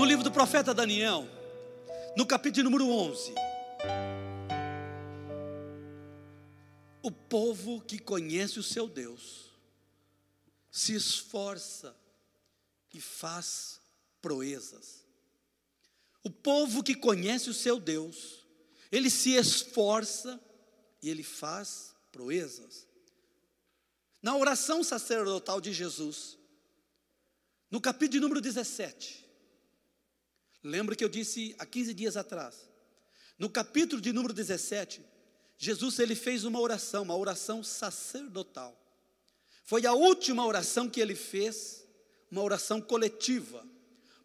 No livro do profeta Daniel, no capítulo número 11. O povo que conhece o seu Deus se esforça e faz proezas. O povo que conhece o seu Deus, ele se esforça e ele faz proezas. Na oração sacerdotal de Jesus, no capítulo número 17, lembra que eu disse há 15 dias atrás, no capítulo de número 17, Jesus ele fez uma oração, uma oração sacerdotal. Foi a última oração que ele fez, uma oração coletiva.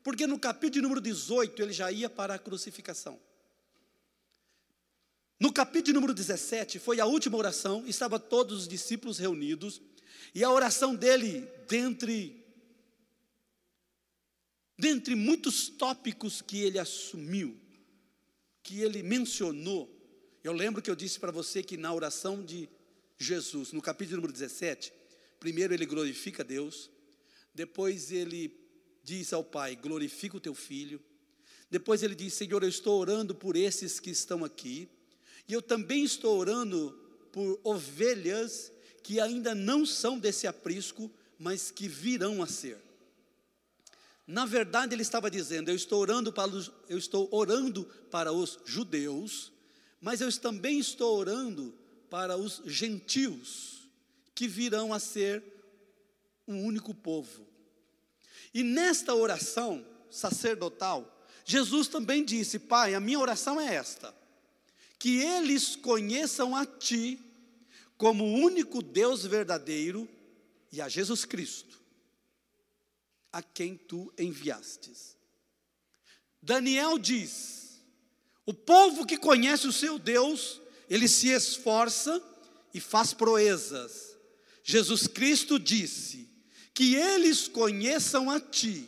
Porque no capítulo número 18 ele já ia para a crucificação. No capítulo número 17 foi a última oração, estava todos os discípulos reunidos, e a oração dele, dentre dentre muitos tópicos que ele assumiu, que ele mencionou, eu lembro que eu disse para você que na oração de Jesus, no capítulo número 17, primeiro ele glorifica Deus, depois ele diz ao Pai: glorifica o teu filho. Depois ele diz: Senhor, eu estou orando por esses que estão aqui, e eu também estou orando por ovelhas que ainda não são desse aprisco, mas que virão a ser. Na verdade, ele estava dizendo: eu estou orando para os, eu estou orando para os judeus, mas eu também estou orando para os gentios que virão a ser um único povo. E nesta oração sacerdotal, Jesus também disse: Pai, a minha oração é esta: que eles conheçam a Ti como o único Deus verdadeiro e a Jesus Cristo a quem tu enviastes. Daniel diz: o povo que conhece o seu Deus, ele se esforça e faz proezas. Jesus Cristo disse: que eles conheçam a Ti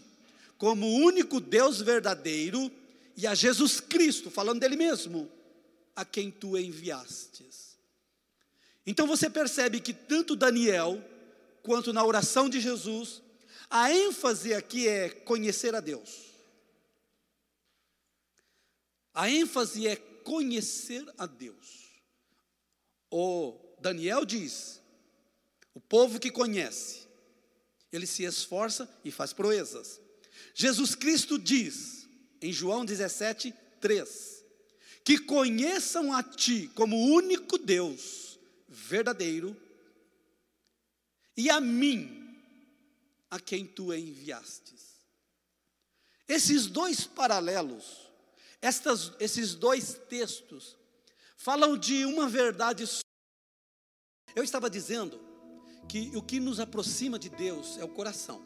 como o único Deus verdadeiro e a Jesus Cristo, falando dele mesmo, a quem tu enviastes. Então você percebe que tanto Daniel, quanto na oração de Jesus, a ênfase aqui é conhecer a Deus. A ênfase é conhecer a Deus. O Daniel diz: o povo que conhece, ele se esforça e faz proezas. Jesus Cristo diz, em João 17, 3, que conheçam a Ti como único Deus verdadeiro e a mim a quem tu enviastes. Esses dois paralelos, estas, esses dois textos, falam de uma verdade. Eu estava dizendo que o que nos aproxima de Deus é o coração.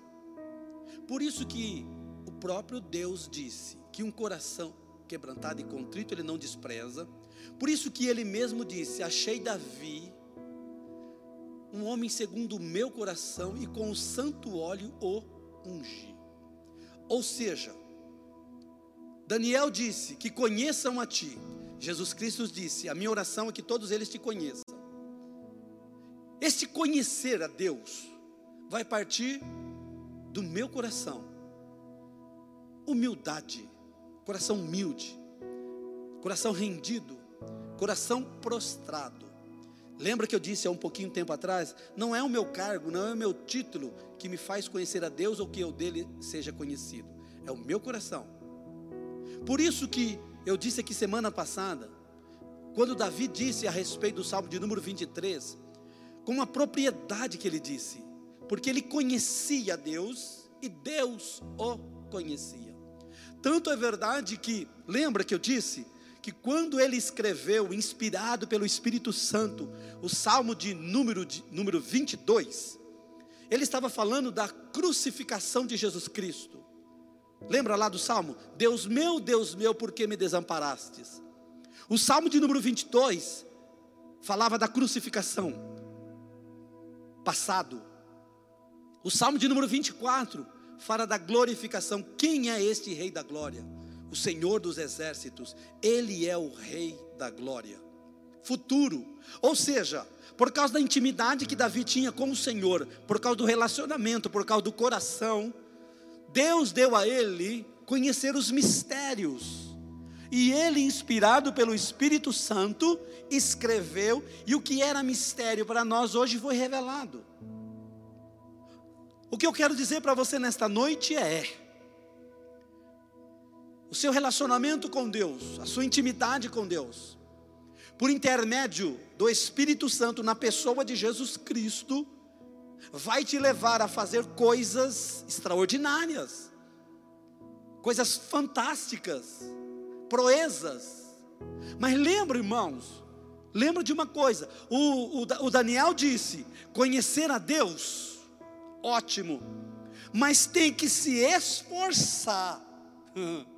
Por isso que o próprio Deus disse que um coração quebrantado e contrito ele não despreza. Por isso que ele mesmo disse: Achei Davi um homem segundo o meu coração e com o santo óleo o ungi. Ou seja, Daniel disse que conheçam a ti. Jesus Cristo disse: A minha oração é que todos eles te conheçam. Este conhecer a Deus vai partir do meu coração. Humildade, coração humilde, coração rendido, coração prostrado. Lembra que eu disse há um pouquinho tempo atrás? Não é o meu cargo, não é o meu título que me faz conhecer a Deus ou que eu dele seja conhecido. É o meu coração. Por isso que eu disse aqui semana passada, quando Davi disse a respeito do Salmo de número 23, com a propriedade que ele disse, porque ele conhecia Deus e Deus o conhecia. Tanto é verdade que, lembra que eu disse que quando ele escreveu, inspirado pelo Espírito Santo, o Salmo de número, de, número 22, ele estava falando da crucificação de Jesus Cristo. Lembra lá do Salmo? Deus meu, Deus meu, por que me desamparastes? O Salmo de número 22 falava da crucificação, passado. O Salmo de número 24 fala da glorificação. Quem é este Rei da Glória? O Senhor dos exércitos, Ele é o Rei da glória. Futuro, ou seja, por causa da intimidade que Davi tinha com o Senhor, por causa do relacionamento, por causa do coração, Deus deu a ele conhecer os mistérios. E ele, inspirado pelo Espírito Santo, escreveu, e o que era mistério para nós hoje foi revelado. O que eu quero dizer para você nesta noite é: o seu relacionamento com Deus, a sua intimidade com Deus, por intermédio do Espírito Santo na pessoa de Jesus Cristo, vai te levar a fazer coisas extraordinárias, coisas fantásticas, proezas. Mas lembra, irmãos, lembra de uma coisa: o, o, o Daniel disse: conhecer a Deus, ótimo, mas tem que se esforçar.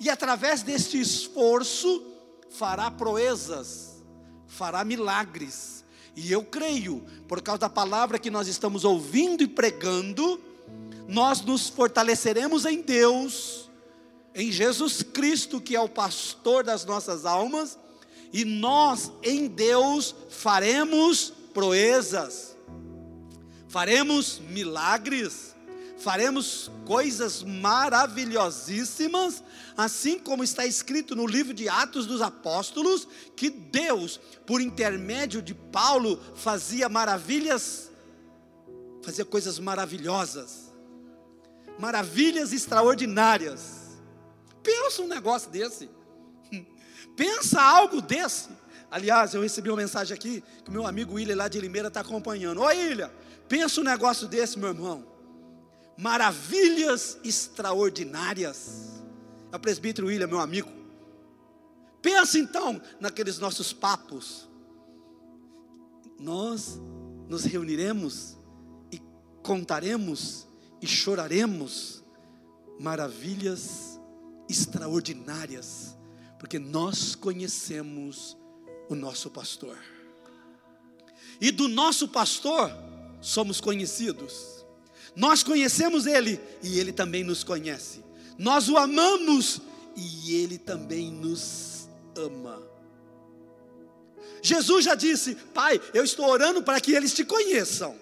E através deste esforço, fará proezas, fará milagres. E eu creio, por causa da palavra que nós estamos ouvindo e pregando, nós nos fortaleceremos em Deus, em Jesus Cristo, que é o pastor das nossas almas, e nós em Deus faremos proezas, faremos milagres, faremos coisas maravilhosíssimas, assim como está escrito no livro de Atos dos Apóstolos, que Deus, por intermédio de Paulo, fazia maravilhas, fazia coisas maravilhosas, maravilhas extraordinárias. Pensa um negócio desse, pensa algo desse. Aliás, eu recebi uma mensagem aqui que o meu amigo William lá de Limeira está acompanhando. Oi, William, pensa um negócio desse, meu irmão maravilhas extraordinárias. É o presbítero William, meu amigo. Pensa então naqueles nossos papos. Nós nos reuniremos e contaremos e choraremos maravilhas extraordinárias, porque nós conhecemos o nosso pastor. E do nosso pastor somos conhecidos. Nós conhecemos Ele e Ele também nos conhece. Nós o amamos e Ele também nos ama. Jesus já disse: Pai, eu estou orando para que eles te conheçam.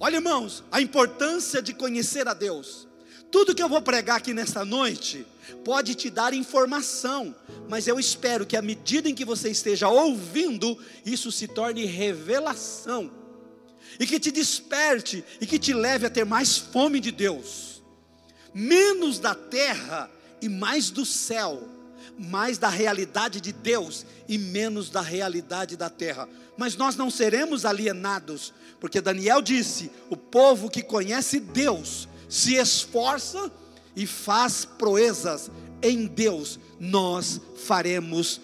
Olha, irmãos, a importância de conhecer a Deus. Tudo que eu vou pregar aqui nesta noite pode te dar informação, mas eu espero que à medida em que você esteja ouvindo, isso se torne revelação e que te desperte e que te leve a ter mais fome de Deus, menos da terra e mais do céu, mais da realidade de Deus e menos da realidade da terra. Mas nós não seremos alienados, porque Daniel disse: o povo que conhece Deus se esforça e faz proezas em Deus, nós faremos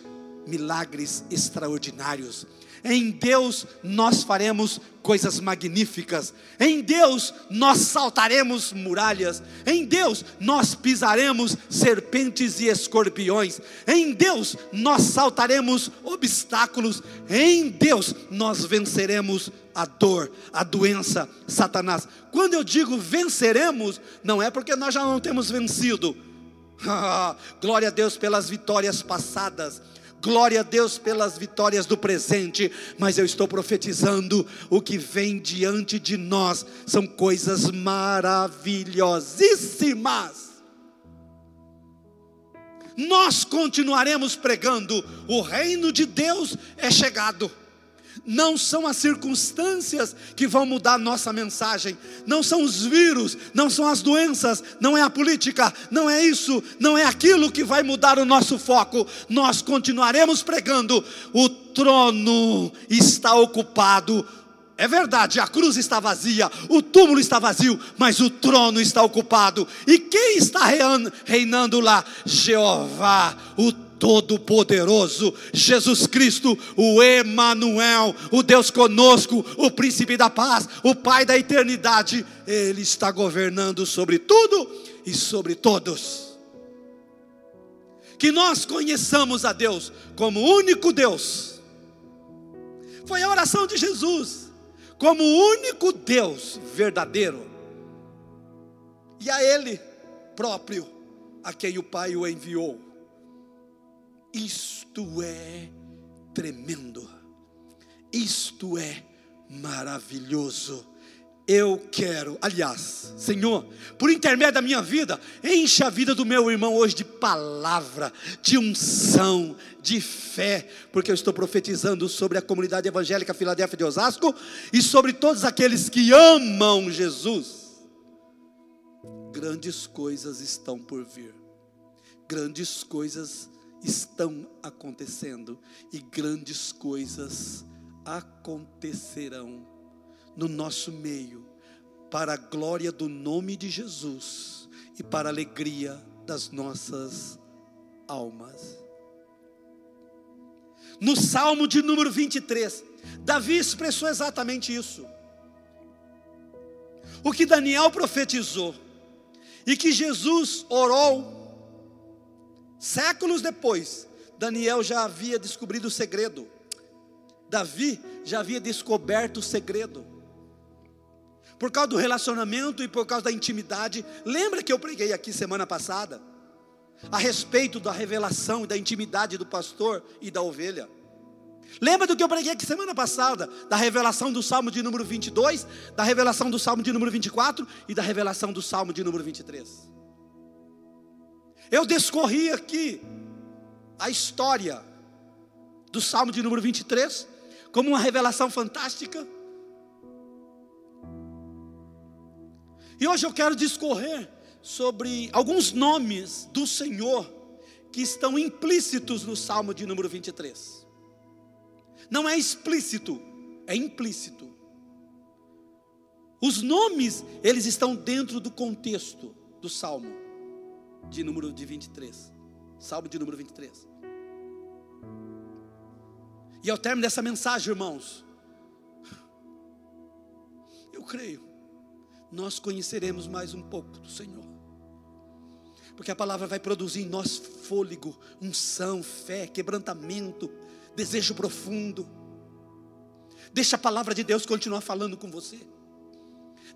milagres extraordinários. Em Deus nós faremos coisas magníficas. Em Deus nós saltaremos muralhas. Em Deus nós pisaremos serpentes e escorpiões. Em Deus nós saltaremos obstáculos. Em Deus nós venceremos a dor, a doença, Satanás. Quando eu digo venceremos, não é porque nós já não temos vencido. Glória a Deus pelas vitórias passadas Glória a Deus pelas vitórias do presente, mas eu estou profetizando o que vem diante de nós são coisas maravilhosíssimas. Nós continuaremos pregando: o reino de Deus é chegado não são as circunstâncias que vão mudar a nossa mensagem, não são os vírus, não são as doenças, não é a política, não é isso, não é aquilo que vai mudar o nosso foco. Nós continuaremos pregando: o trono está ocupado. É verdade, a cruz está vazia, o túmulo está vazio, mas o trono está ocupado. E quem está reinando lá? Jeová, o Todo-Poderoso, Jesus Cristo, o Emanuel, o Deus conosco, o príncipe da paz, o Pai da eternidade, ele está governando sobre tudo e sobre todos. Que nós conheçamos a Deus como único Deus. Foi a oração de Jesus, como único Deus verdadeiro. E a ele próprio a quem o Pai o enviou isto é tremendo, isto é maravilhoso, eu quero, aliás, Senhor, por intermédio da minha vida, enche a vida do meu irmão hoje de palavra, de unção, de fé, porque eu estou profetizando sobre a comunidade evangélica Filadélfia de Osasco e sobre todos aqueles que amam Jesus. Grandes coisas estão por vir, grandes coisas estão acontecendo e grandes coisas acontecerão no nosso meio, para a glória do nome de Jesus e para a alegria das nossas almas. No Salmo de número 23, Davi expressou exatamente isso. O que Daniel profetizou e que Jesus orou séculos depois, Daniel já havia descobrido o segredo. Davi já havia descoberto o segredo por causa do relacionamento e por causa da intimidade. Lembra que eu preguei aqui semana passada a respeito da revelação e da intimidade do pastor e da ovelha? Lembra do que eu preguei aqui semana passada, da revelação do Salmo de número 22, da revelação do Salmo de número 24 e da revelação do Salmo de número 23? Eu descorri aqui a história do Salmo de número 23 como uma revelação fantástica E hoje eu quero discorrer sobre alguns nomes do Senhor que estão implícitos no Salmo de número 23. Não é explícito, é implícito. Os nomes, eles estão dentro do contexto do Salmo de número de 23. Salmo de número 23. E ao término dessa mensagem, irmãos, eu creio nós conheceremos mais um pouco do Senhor. Porque a palavra vai produzir em nós fôlego, unção, fé, quebrantamento, desejo profundo. Deixa a palavra de Deus continuar falando com você.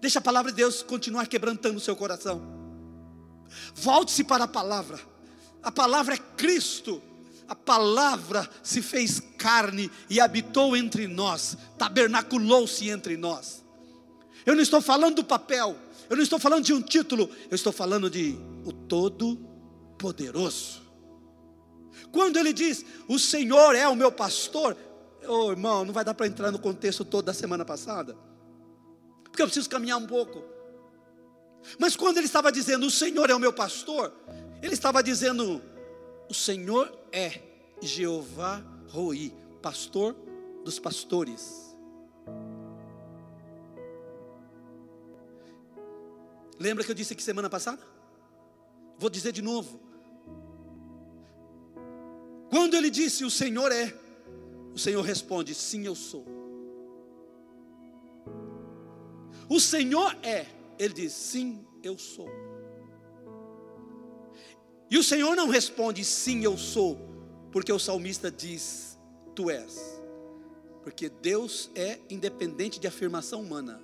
Deixa a palavra de Deus continuar quebrantando o seu coração. Volte-se para a palavra. A palavra é Cristo. A palavra se fez carne e habitou entre nós, tabernaculou-se entre nós. Eu não estou falando do papel, eu não estou falando de um título, eu estou falando de o Todo-Poderoso. Quando ele diz, o Senhor é o meu pastor, oh, irmão, não vai dar para entrar no contexto todo da semana passada, porque eu preciso caminhar um pouco. Mas quando ele estava dizendo, o Senhor é o meu pastor, ele estava dizendo, o Senhor é Jeová Roi, pastor dos pastores. Lembra que eu disse aqui semana passada? Vou dizer de novo. Quando ele disse o Senhor é, o Senhor responde: Sim, eu sou. O Senhor é, ele diz: Sim, eu sou. E o Senhor não responde: Sim, eu sou, porque o salmista diz: Tu és. Porque Deus é independente de afirmação humana.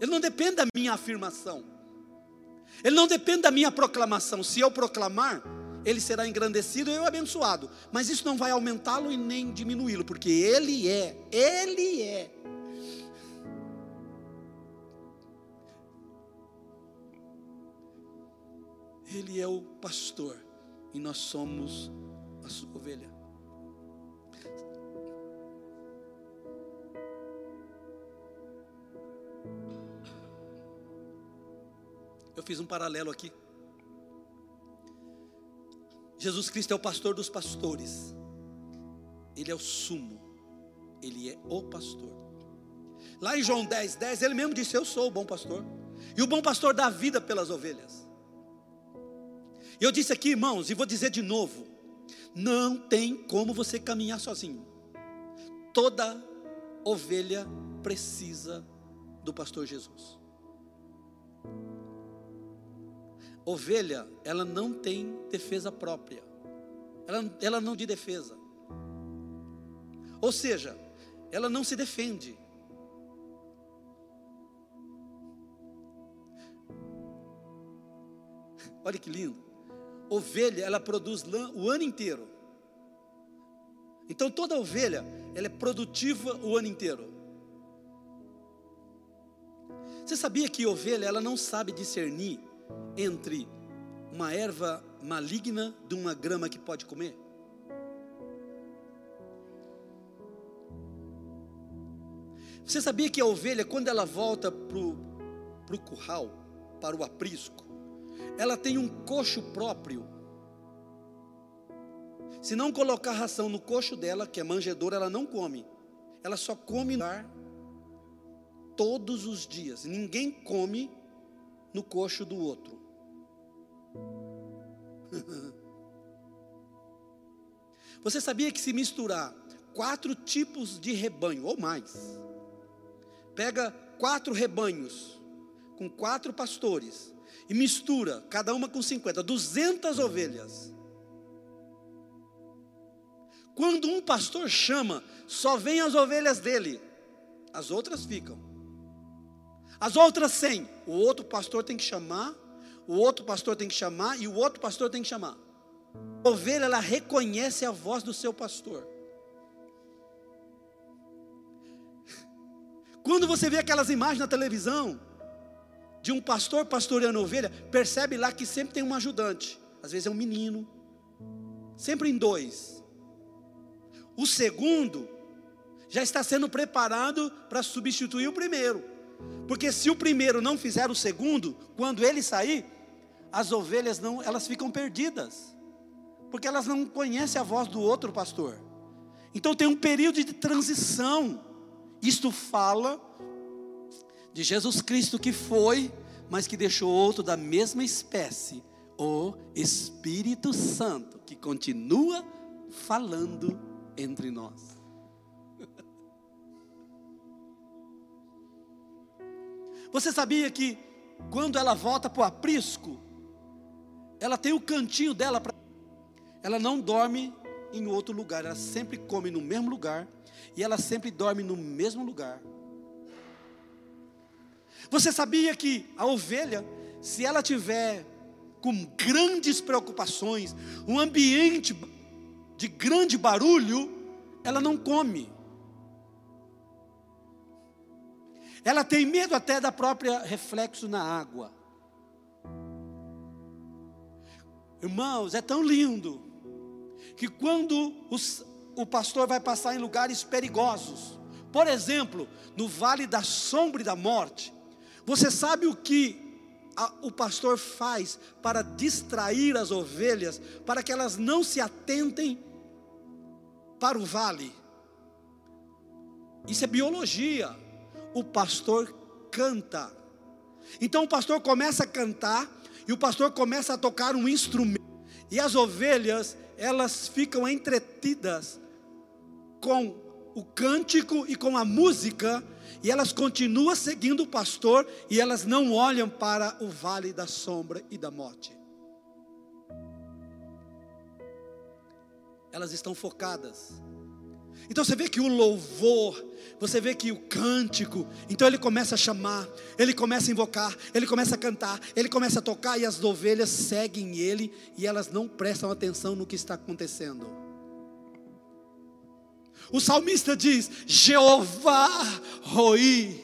Ele não depende da minha afirmação. Ele não depende da minha proclamação. Se eu proclamar, ele será engrandecido e eu abençoado. Mas isso não vai aumentá-lo e nem diminuí-lo, porque ele é, ele é. Ele é o pastor e nós somos a sua ovelha. Eu fiz um paralelo aqui. Jesus Cristo é o pastor dos pastores. Ele é o sumo. Ele é o pastor. Lá em João 10, 10, ele mesmo disse: Eu sou o bom pastor. E o bom pastor dá vida pelas ovelhas. Eu disse aqui, irmãos, e vou dizer de novo: não tem como você caminhar sozinho. Toda ovelha precisa do pastor Jesus. Ovelha, ela não tem defesa própria. Ela, ela não de defesa. Ou seja, ela não se defende. Olha que lindo. Ovelha, ela produz lã o ano inteiro. Então toda ovelha, ela é produtiva o ano inteiro. Você sabia que ovelha ela não sabe discernir entre uma erva maligna de uma grama que pode comer? Você sabia que a ovelha, quando ela volta para o curral, para o aprisco, ela tem um coxo próprio. Se não colocar ração no coxo dela, que é manjedoura, ela não come. Ela só come ar todos os dias. Ninguém come no coxo do outro. Você sabia que se misturar quatro tipos de rebanho ou mais, pega quatro rebanhos com quatro pastores e mistura, cada uma com 50, 200 ovelhas. Quando um pastor chama, só vem as ovelhas dele, as outras ficam. As outras 100, o outro pastor tem que chamar, o outro pastor tem que chamar e o outro pastor tem que chamar. A ovelha, ela reconhece a voz do seu pastor. Quando você vê aquelas imagens na televisão, de um pastor pastoreando ovelha, percebe lá que sempre tem um ajudante. Às vezes é um menino, sempre em dois. O segundo já está sendo preparado para substituir o primeiro. Porque se o primeiro não fizer o segundo, quando ele sair, as ovelhas não, elas ficam perdidas. Porque elas não conhecem a voz do outro pastor. Então tem um período de transição. Isto fala de Jesus Cristo que foi, mas que deixou outro da mesma espécie, o Espírito Santo, que continua falando entre nós. Você sabia que quando ela volta para o aprisco, ela tem o cantinho dela para. Ela não dorme em outro lugar, ela sempre come no mesmo lugar e ela sempre dorme no mesmo lugar. Você sabia que a ovelha, se ela tiver com grandes preocupações, um ambiente de grande barulho, ela não come. Ela tem medo até da própria reflexo na água. Irmãos, é tão lindo que quando os, o pastor vai passar em lugares perigosos, por exemplo, no vale da sombra e da morte, você sabe o que a, o pastor faz para distrair as ovelhas, para que elas não se atentem para o vale? Isso é biologia. O pastor canta. Então o pastor começa a cantar e o pastor começa a tocar um instrumento. E as ovelhas, elas ficam entretidas com o cântico e com a música, e elas continuam seguindo o pastor, e elas não olham para o vale da sombra e da morte. Elas estão focadas. Então você vê que o louvor, você vê que o cântico, então ele começa a chamar, ele começa a invocar, ele começa a cantar, ele começa a tocar e as ovelhas seguem ele e elas não prestam atenção no que está acontecendo. O salmista diz: Jeová Roi,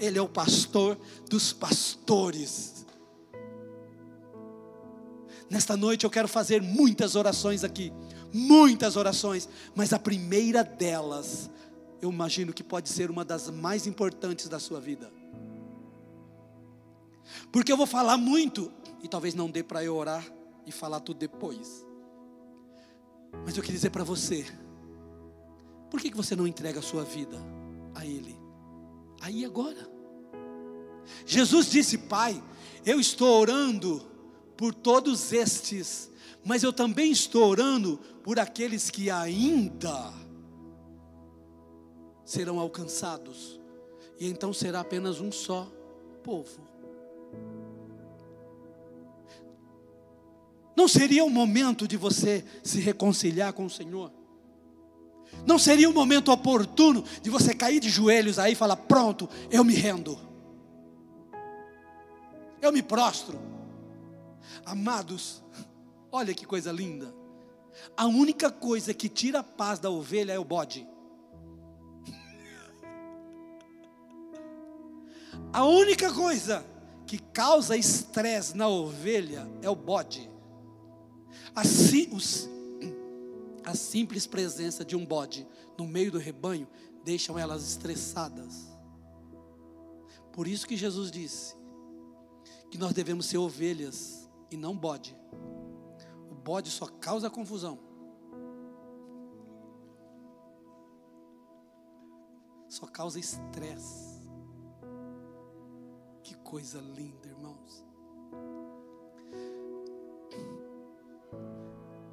ele é o pastor dos pastores. Nesta noite eu quero fazer muitas orações aqui, muitas orações, mas a primeira delas, eu imagino que pode ser uma das mais importantes da sua vida. Porque eu vou falar muito, e talvez não dê para eu orar e falar tudo depois. Mas eu queria dizer para você, por que, que você não entrega a sua vida a Ele? Aí agora. Jesus disse, Pai, eu estou orando por todos estes, mas eu também estou orando por aqueles que ainda serão alcançados, e então será apenas um só povo. Não seria o momento de você se reconciliar com o Senhor? Não seria o momento oportuno de você cair de joelhos aí e falar: Pronto, eu me rendo, eu me prostro. Amados, olha que coisa linda. A única coisa que tira a paz da ovelha é o bode. A única coisa que causa estresse na ovelha é o bode. Assim, os, a simples presença de um bode no meio do rebanho deixam elas estressadas. Por isso que Jesus disse que nós devemos ser ovelhas e não bode. O bode só causa confusão. Só causa estresse. Que coisa linda, irmãos.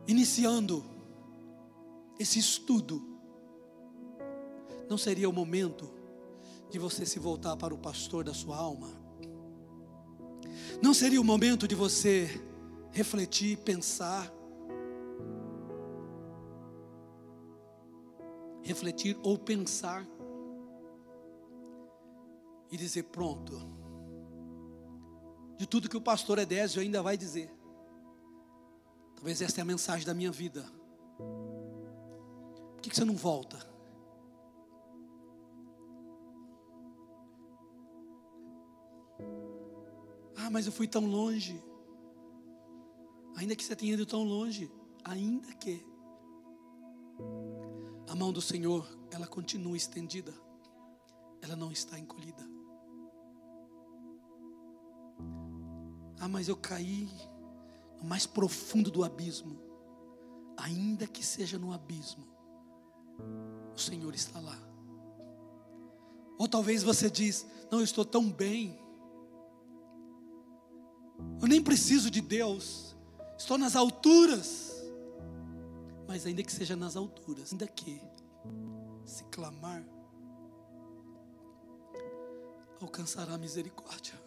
Iniciando esse estudo, não seria o momento de você se voltar para o pastor da sua alma? Não seria o momento de você refletir, pensar, refletir ou pensar e dizer: pronto, de tudo que o pastor Edésio ainda vai dizer. Talvez esta é a mensagem da minha vida. Por que, você não volta? Ah, mas eu fui tão longe. Ainda que você tenha ido tão longe, ainda que a mão do Senhor, ela continua estendida, ela não está encolhida. Ah, mas eu caí no mais profundo do abismo. Ainda que seja no abismo, o Senhor está lá. Ou talvez você diz: "Não, eu estou tão bem. Eu nem preciso de Deus. Estou nas alturas." Mas ainda que seja nas alturas, ainda que se clamar, alcançará misericórdia.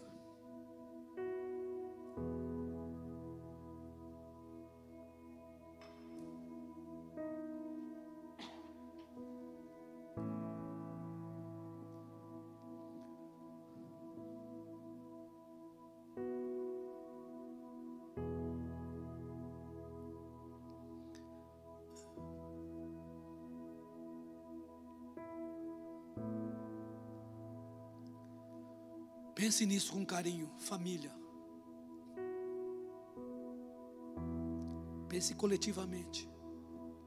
Pense nisso com carinho, família. Pense coletivamente.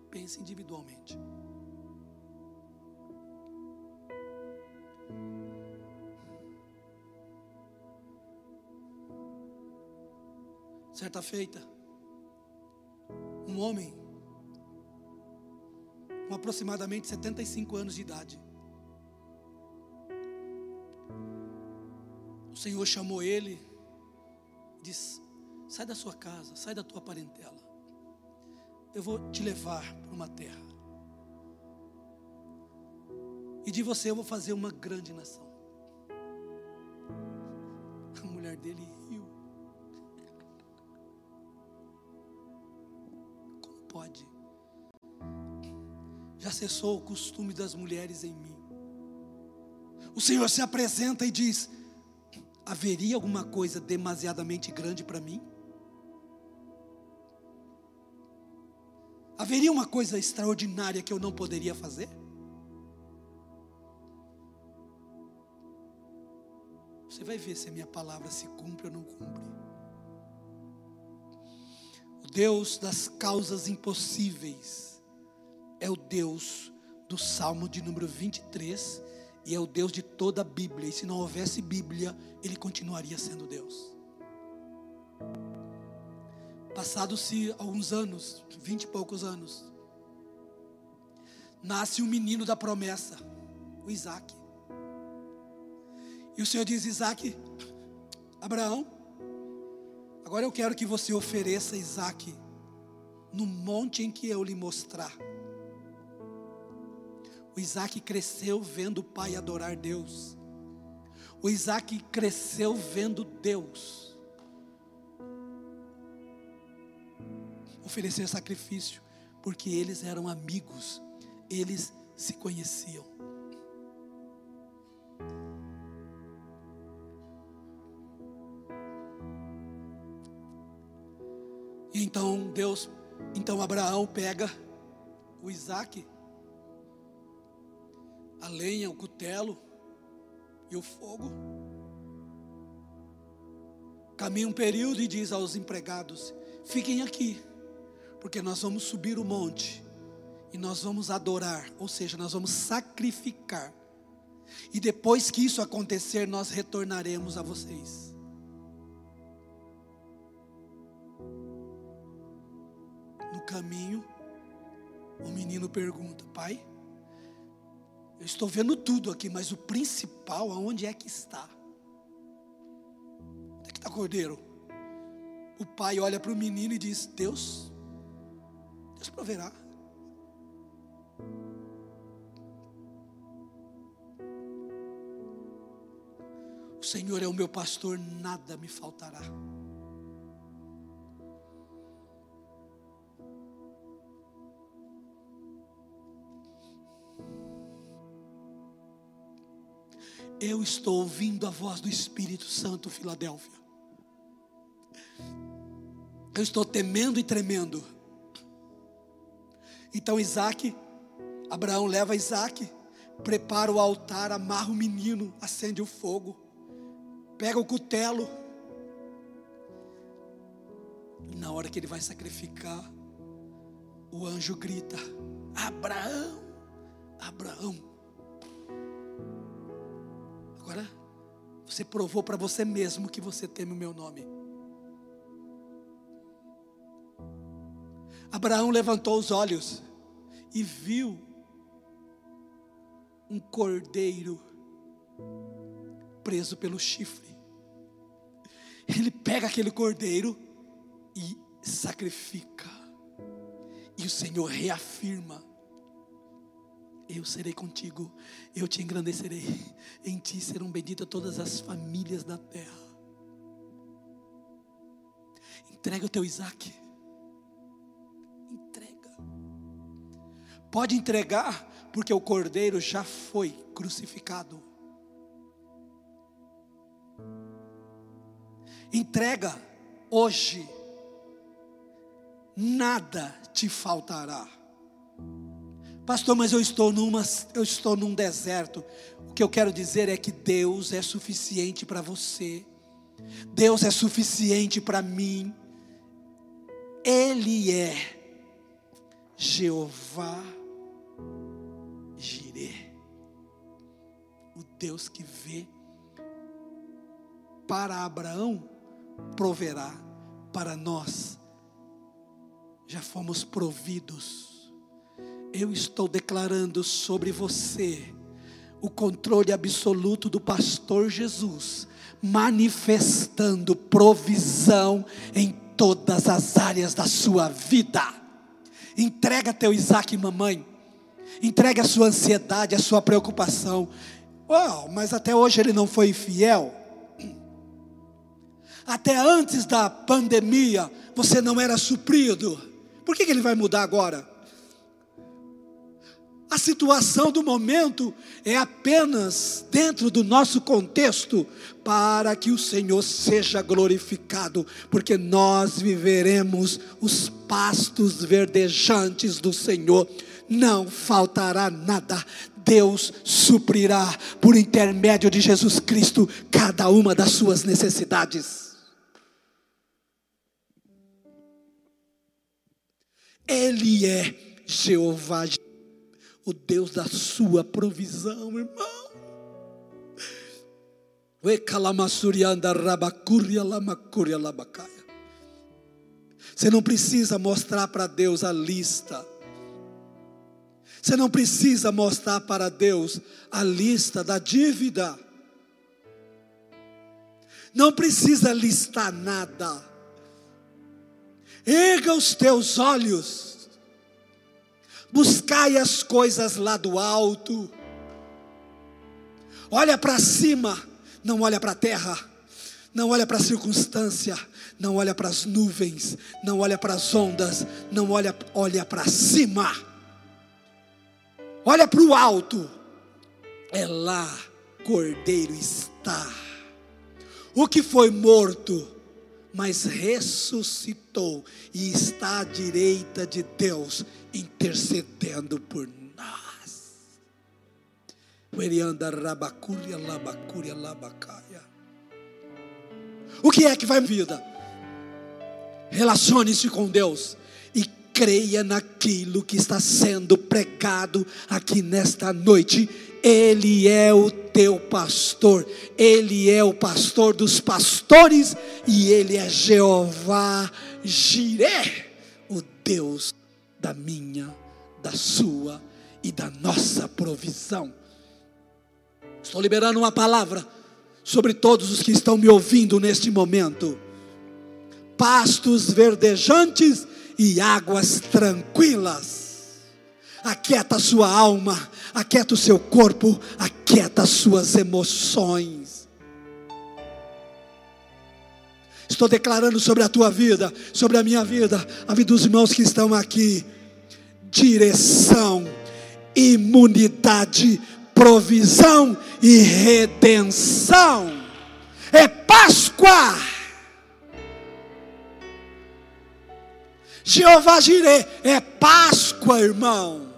Pense individualmente. Certa feita, um homem com aproximadamente 75 anos de idade Senhor chamou ele, disse: sai da sua casa, sai da tua parentela. Eu vou te levar para uma terra. E de você eu vou fazer uma grande nação. A mulher dele riu. Como pode? Já cessou o costume das mulheres em mim. O Senhor se apresenta e diz: haveria alguma coisa demasiadamente grande para mim? Haveria uma coisa extraordinária que eu não poderia fazer? Você vai ver se a minha palavra se cumpre ou não cumpre. O Deus das causas impossíveis é o Deus do Salmo de número 23, e é o Deus de toda a Bíblia. E se não houvesse Bíblia, ele continuaria sendo Deus. Passados-se alguns anos, vinte e poucos anos, nasce um menino da promessa, o Isaac. E o Senhor diz: Isaac, Abraão, agora eu quero que você ofereça Isaac no monte em que eu lhe mostrar. O Isaac cresceu vendo o pai adorar Deus. O Isaac cresceu vendo Deus. Oferecer sacrifício, porque eles eram amigos, eles se conheciam. E então Deus, então Abraão pega o Isaac a lenha, o cutelo e o fogo. Caminha um período e diz aos empregados: fiquem aqui, porque nós vamos subir o monte e nós vamos adorar, ou seja, nós vamos sacrificar. E depois que isso acontecer, nós retornaremos a vocês. No caminho, o menino pergunta: Pai, eu estou vendo tudo aqui, mas o principal, aonde é que está? Onde é que está cordeiro? O pai olha para o menino e diz: Deus, Deus proverá. O Senhor é o meu pastor, nada me faltará. Eu estou ouvindo a voz do Espírito Santo, Filadélfia. Eu estou temendo e tremendo. Então Isaac, Abraão leva Isaac, prepara o altar, amarra o menino, acende o fogo, pega o cutelo. E na hora que ele vai sacrificar, o anjo grita: Abraão, Abraão. Agora, você provou para você mesmo que você teme o meu nome. Abraão levantou os olhos e viu um cordeiro preso pelo chifre. Ele pega aquele cordeiro e sacrifica. E o Senhor reafirma eu serei contigo, eu te engrandecerei, em ti serão benditas todas as famílias da terra. Entrega o teu Isaac, entrega, pode entregar, porque o cordeiro já foi crucificado. Entrega hoje, nada te faltará. Pastor, mas eu estou numa, eu estou num deserto. O que eu quero dizer é que Deus é suficiente para você. Deus é suficiente para mim. Ele é Jeová Jireh. O Deus que vê para Abraão proverá para nós. Já fomos providos eu estou declarando sobre você o controle absoluto do pastor Jesus, manifestando provisão em todas as áreas da sua vida. Entrega teu Isaac, mamãe. Entrega a sua ansiedade, a sua preocupação. Oh, mas até hoje ele não foi fiel. Até antes da pandemia, você não era suprido. Por que, que ele vai mudar agora? A situação do momento é apenas dentro do nosso contexto para que o Senhor seja glorificado, porque nós viveremos os pastos verdejantes do Senhor. Não faltará nada. Deus suprirá por intermédio de Jesus Cristo cada uma das suas necessidades. Ele é Jeová o Deus da sua provisão, irmão. Você não precisa mostrar para Deus a lista. Você não precisa mostrar para Deus a lista da dívida. Não precisa listar nada. Erga os teus olhos buscai as coisas lá do alto. Olha para cima, não olha para a terra, não olha para a circunstância, não olha para as nuvens, não olha para as ondas, não olha, olha para cima. Olha para o alto. É lá Cordeiro está. O que foi morto mas ressuscitou e está à direita de Deus, intercedendo por nós. O que é que vai vida? Relacione-se com Deus e creia naquilo que está sendo pregado aqui nesta noite. Ele é o teu pastor, ele é o pastor dos pastores e ele é Jeová Jireh, o Deus da minha, da sua e da nossa provisão. Estou liberando uma palavra sobre todos os que estão me ouvindo neste momento. Pastos verdejantes e águas tranquilas. Aquieta a sua alma, aquieta o seu corpo, aquieta as suas emoções. Estou declarando sobre a tua vida, sobre a minha vida, a vida dos irmãos que estão aqui. Direção, imunidade, provisão e redenção. É Páscoa. Jeová Jireh, é Páscoa, irmão.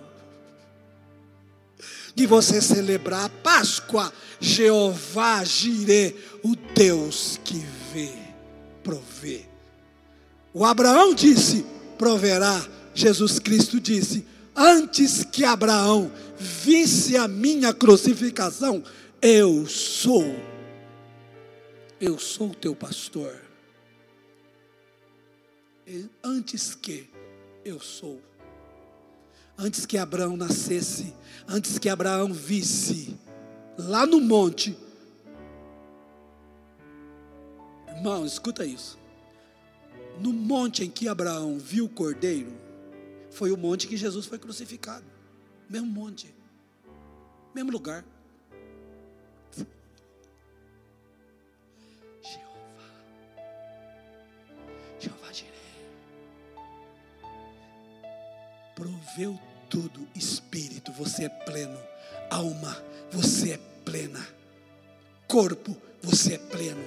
De você celebrar a Páscoa, Jeová Jireh, o Deus que vê, provê. O Abraão disse: proverá. Jesus Cristo disse: antes que Abraão visse a minha crucificação, eu sou, eu sou o teu pastor. Antes que eu sou, antes que Abraão nascesse, antes que Abraão visse lá no monte, irmão, escuta isso. No monte em que Abraão viu o cordeiro, foi o monte que Jesus foi crucificado. Mesmo monte. Mesmo lugar. Jeová. Jeová Jireh. Proveu tudo. Espírito, você é pleno. Alma, você é plena. Corpo, você é pleno.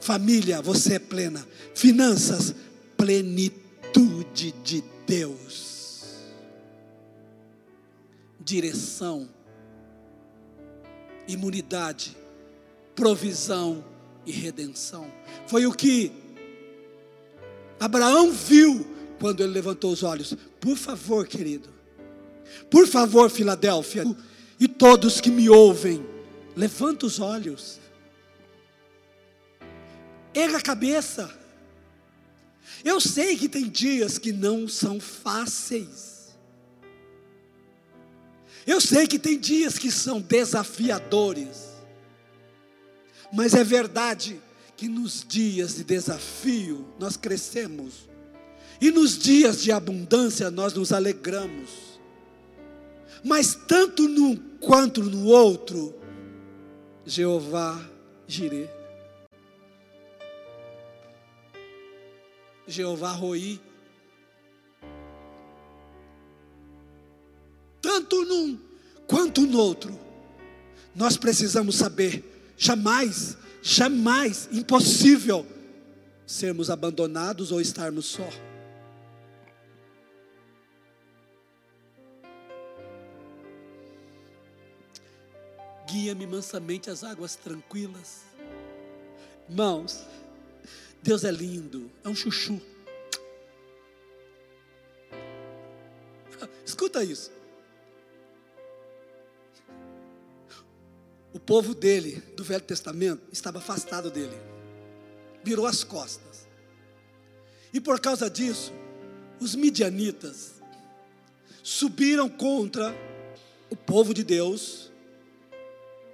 Família, você é plena. Finanças, plenitude de Deus direção, imunidade, provisão e redenção. Foi o que Abraão viu quando ele levantou os olhos. Por favor, querido, por favor, Filadélfia, e todos que me ouvem, levanta os olhos, erga a cabeça. Eu sei que tem dias que não são fáceis. Eu sei que tem dias que são desafiadores, mas é verdade que nos dias de desafio nós crescemos, e nos dias de abundância nós nos alegramos, mas tanto num quanto no outro, Jeová Jireh, Jeová Roi, tanto num quanto no outro. Nós precisamos saber, jamais, jamais, impossível sermos abandonados ou estarmos só. Guia-me mansamente às águas tranquilas. Irmãos, Deus é lindo, é um chuchu. Escuta isso. o povo dele, do Velho Testamento, estava afastado dele, virou as costas. E por causa disso, os midianitas subiram contra o povo de Deus.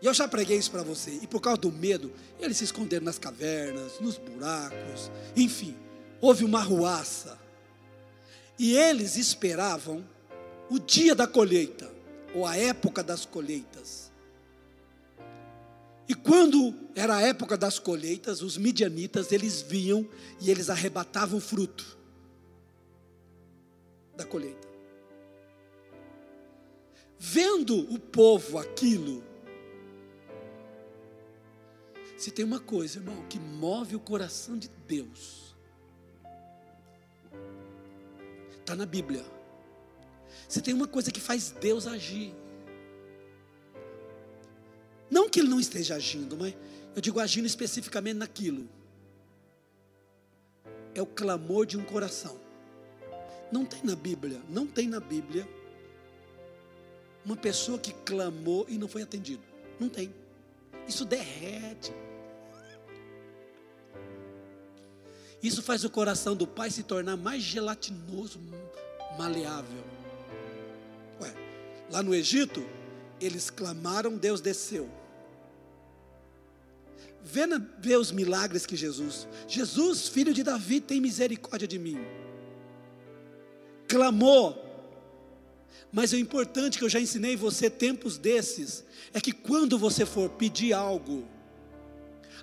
E eu já preguei isso para você. E por causa do medo, eles se esconderam nas cavernas, nos buracos, enfim, houve uma ruaça. E eles esperavam o dia da colheita, ou a época das colheitas. E quando era a época das colheitas, os midianitas, eles vinham e eles arrebatavam o fruto da colheita. Vendo o povo aquilo, se tem uma coisa, irmão, que move o coração de Deus, está na Bíblia. Se tem uma coisa que faz Deus agir, não que ele não esteja agindo, mas eu digo agindo especificamente naquilo. é o clamor de um coração. Não tem na Bíblia, não tem na Bíblia uma pessoa que clamou e não foi atendido. Não tem. Isso derrete. Isso faz o coração do pai se tornar mais gelatinoso, maleável. Ué, lá no Egito, eles clamaram, Deus desceu. Vê, vê os milagres que Jesus, Jesus, filho de Davi, tem misericórdia de mim. Clamou, mas o importante que eu já ensinei você tempos desses é que quando você for pedir algo,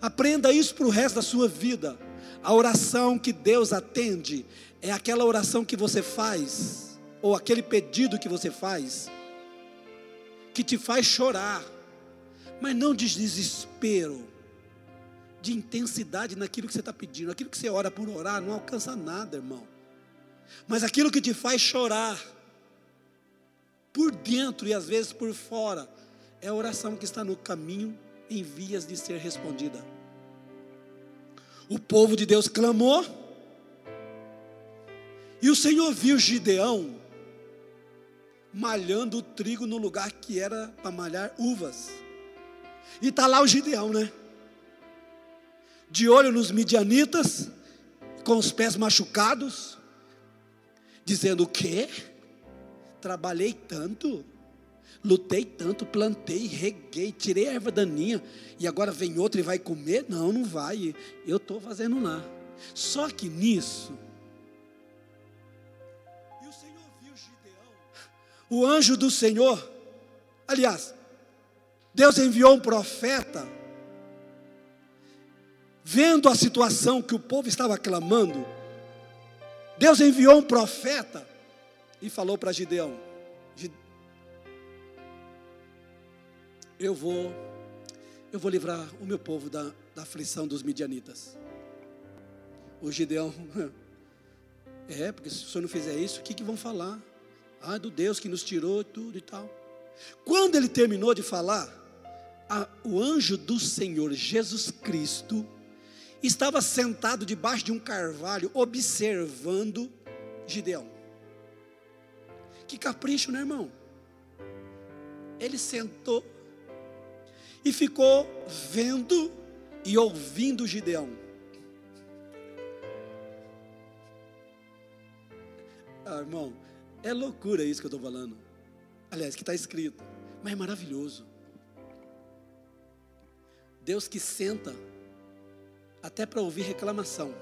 aprenda isso para o resto da sua vida. A oração que Deus atende é aquela oração que você faz, ou aquele pedido que você faz, que te faz chorar, mas não de desespero, de intensidade naquilo que você está pedindo. Aquilo que você ora por orar não alcança nada, irmão. Mas aquilo que te faz chorar, por dentro e às vezes por fora, é a oração que está no caminho em vias de ser respondida. O povo de Deus clamou, e o Senhor viu Gideão malhando o trigo no lugar que era para malhar uvas. E está lá o Gideão, né? De olho nos midianitas, com os pés machucados, dizendo o quê? Trabalhei tanto, lutei tanto, plantei, reguei, tirei a erva daninha, e agora vem outro e vai comer? Não, não vai. Eu estou fazendo lá. Só que nisso, e o Senhor viu Gideão, o anjo do Senhor, aliás, Deus enviou um profeta, vendo a situação que o povo estava clamando, Deus enviou um profeta e falou para Gideão: Eu vou, eu vou livrar o meu povo da, da aflição dos midianitas. O Gideão, é, porque se o senhor não fizer isso, o que, que vão falar? Ah, do Deus que nos tirou tudo e tal. Quando ele terminou de falar, a, o anjo do Senhor Jesus Cristo estava sentado debaixo de um carvalho, observando Gideão. Que capricho, né, irmão? Ele sentou e ficou vendo e ouvindo Gideão. Ah, irmão, é loucura isso que eu estou falando. Aliás, que está escrito, mas é maravilhoso. Deus que senta até para ouvir reclamação.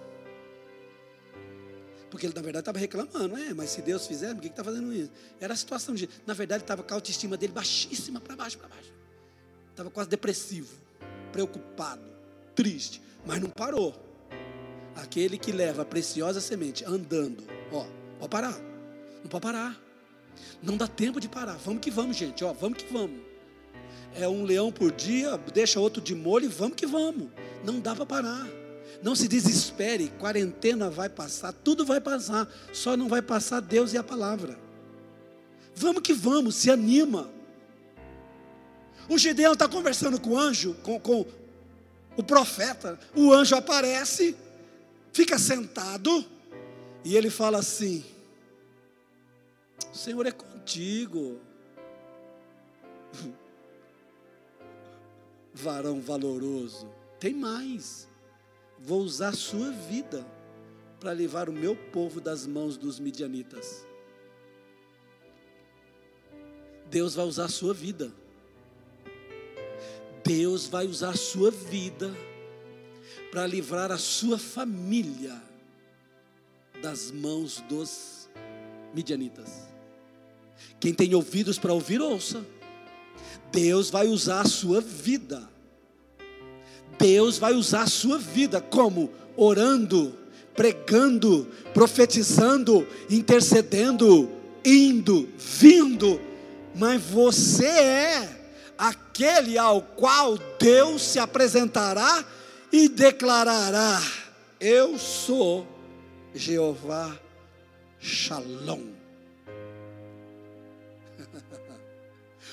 Porque ele, na verdade, estava reclamando, é, mas se Deus fizer, por que está fazendo isso? Era a situação de. Na verdade, estava com a autoestima dele baixíssima para baixo, para baixo. Estava quase depressivo, preocupado, triste, mas não parou. Aquele que leva a preciosa semente andando, ó, pode parar, não pode parar. Não dá tempo de parar. Vamos que vamos, gente, ó, vamos que vamos. É um leão por dia, deixa outro de molho e vamos que vamos. Não dá para parar. Não se desespere, quarentena vai passar, tudo vai passar, só não vai passar Deus e a palavra. Vamos que vamos, se anima. O Gideão está conversando com o anjo, com, com o profeta. O anjo aparece, fica sentado, e ele fala assim: O Senhor é contigo, varão valoroso. Tem mais vou usar a sua vida para livrar o meu povo das mãos dos midianitas. Deus vai usar a sua vida. Deus vai usar a sua vida para livrar a sua família das mãos dos midianitas. Quem tem ouvidos para ouvir, ouça. Deus vai usar a sua vida Deus vai usar a sua vida como orando, pregando, profetizando, intercedendo, indo, vindo, mas você é aquele ao qual Deus se apresentará e declarará: Eu sou Jeová Shalom.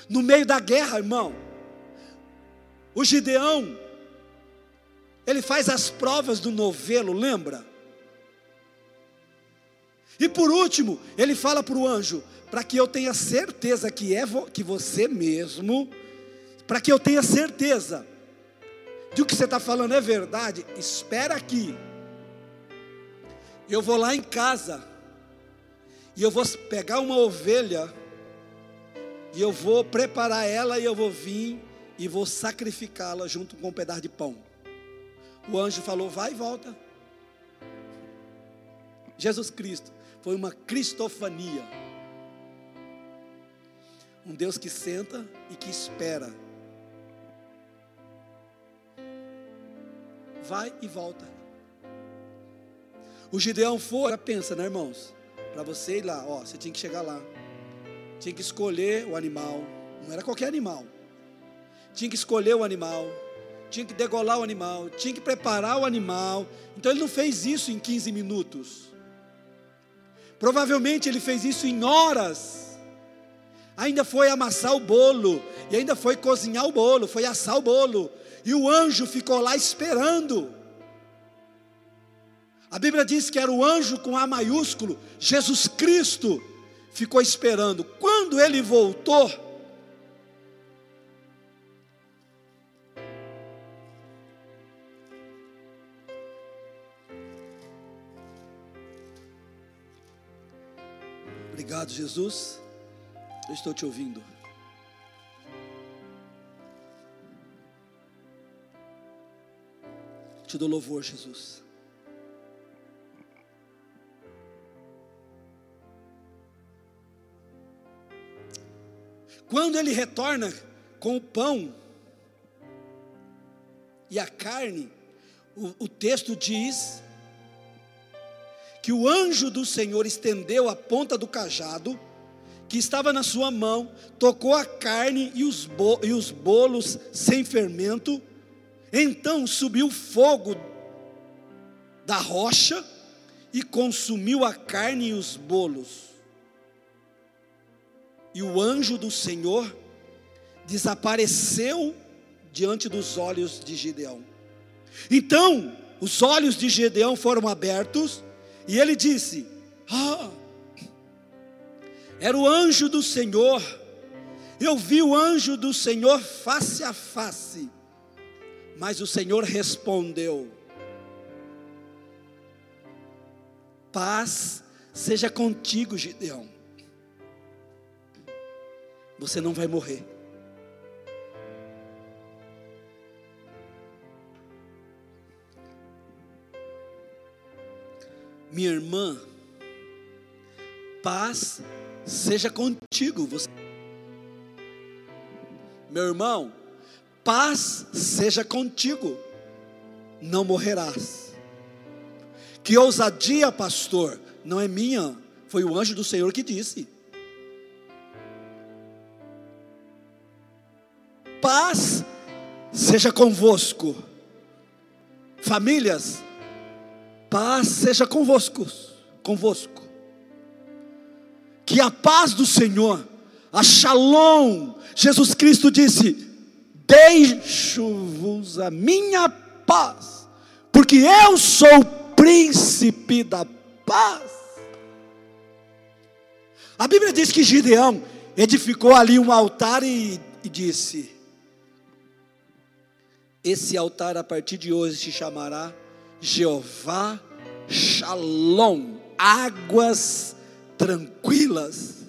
No meio da guerra, irmão, o Gideão ele faz as provas do novelo, lembra? E por último, ele fala para o anjo: para que eu tenha certeza que é vo que você mesmo, para que eu tenha certeza de o que você está falando é verdade, espera aqui. Eu vou lá em casa e eu vou pegar uma ovelha e eu vou preparar ela e eu vou vir e vou sacrificá-la junto com um pedaço de pão. O anjo falou: vai e volta. Jesus Cristo foi uma cristofania. Um Deus que senta e que espera. Vai e volta. O Gideão foi, pensa, né, irmãos? Para você ir lá, ó, você tinha que chegar lá. Tinha que escolher o animal. Não era qualquer animal. Tinha que escolher o animal. Tinha que degolar o animal. Tinha que preparar o animal. Então ele não fez isso em 15 minutos. Provavelmente ele fez isso em horas. Ainda foi amassar o bolo. E ainda foi cozinhar o bolo. Foi assar o bolo. E o anjo ficou lá esperando. A Bíblia diz que era o anjo com A maiúsculo, Jesus Cristo, ficou esperando. Quando ele voltou, Obrigado, Jesus. Eu estou te ouvindo. Te dou louvor, Jesus. Quando ele retorna com o pão e a carne, o, o texto diz que o anjo do Senhor estendeu a ponta do cajado que estava na sua mão, tocou a carne e os, bo e os bolos sem fermento, então subiu fogo da rocha e consumiu a carne e os bolos e o anjo do Senhor desapareceu diante dos olhos de Gideão. Então, os olhos de Gideão foram abertos e ele disse: Ah, era o anjo do Senhor. Eu vi o anjo do Senhor face a face. Mas o Senhor respondeu: Paz seja contigo, Gideão você não vai morrer. Minha irmã, paz seja contigo. Você... Meu irmão, paz seja contigo, não morrerás. Que ousadia, pastor, não é minha, foi o anjo do Senhor que disse. paz seja convosco. Famílias, paz seja convosco, convosco. Que a paz do Senhor, a Shalom, Jesus Cristo disse: Deixo-vos a minha paz, porque eu sou o príncipe da paz. A Bíblia diz que Gideão edificou ali um altar e, e disse: esse altar a partir de hoje se chamará Jeová Shalom, águas tranquilas.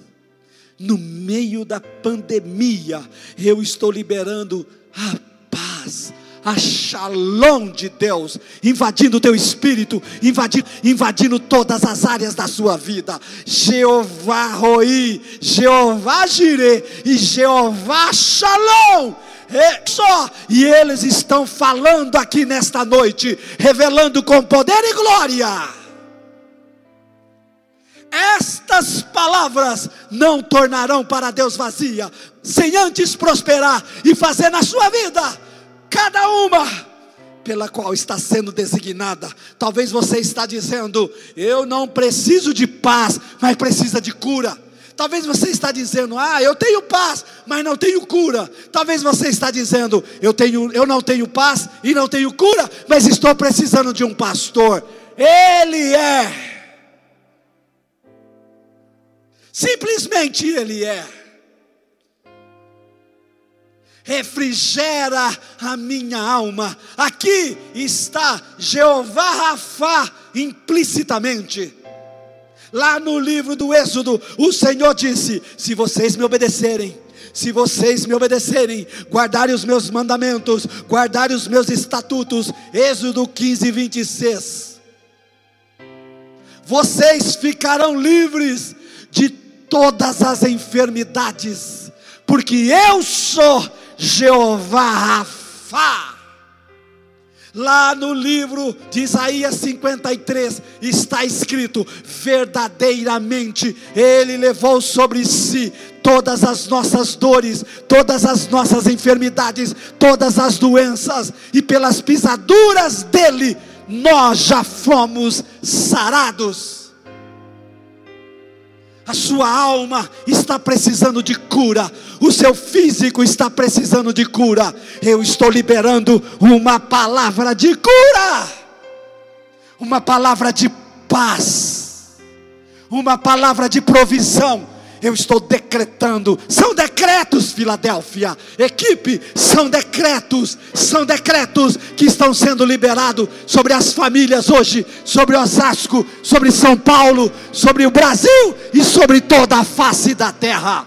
No meio da pandemia, eu estou liberando a paz, a shalom de Deus, invadindo o teu espírito, invadindo, invadindo todas as áreas da sua vida. Jeová Roi, Jeová Jireh e Jeová Shalom é só, e eles estão falando aqui nesta noite, revelando com poder e glória. Estas palavras não tornarão para Deus vazia, sem antes prosperar e fazer na sua vida, cada uma pela qual está sendo designada. Talvez você está dizendo: "Eu não preciso de paz, mas precisa de cura". Talvez você está dizendo: "Ah, eu tenho paz, mas não tenho cura". Talvez você está dizendo: "Eu tenho eu não tenho paz e não tenho cura, mas estou precisando de um pastor". Ele é Simplesmente Ele é. Refrigera a minha alma. Aqui está Jeová Rafá implicitamente. Lá no livro do Êxodo, o Senhor disse: Se vocês me obedecerem, se vocês me obedecerem, guardarem os meus mandamentos, guardarem os meus estatutos, Êxodo 15, 26, vocês ficarão livres de todas as enfermidades, porque eu sou Jeová Rafá. Lá no livro de Isaías 53 está escrito: verdadeiramente Ele levou sobre si todas as nossas dores, todas as nossas enfermidades, todas as doenças, e pelas pisaduras dele nós já fomos sarados. A sua alma está precisando de cura, o seu físico está precisando de cura. Eu estou liberando uma palavra de cura, uma palavra de paz, uma palavra de provisão eu estou decretando. São decretos, Filadélfia, equipe, são decretos, são decretos que estão sendo liberados sobre as famílias hoje, sobre Osasco, sobre São Paulo, sobre o Brasil e sobre toda a face da terra.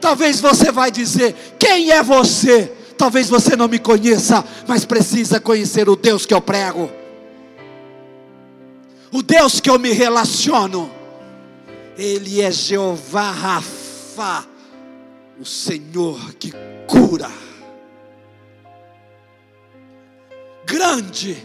Talvez você vai dizer: quem é você? Talvez você não me conheça, mas precisa conhecer o Deus que eu prego. O Deus que eu me relaciono ele é Jeová Rafa, o Senhor que cura. Grande,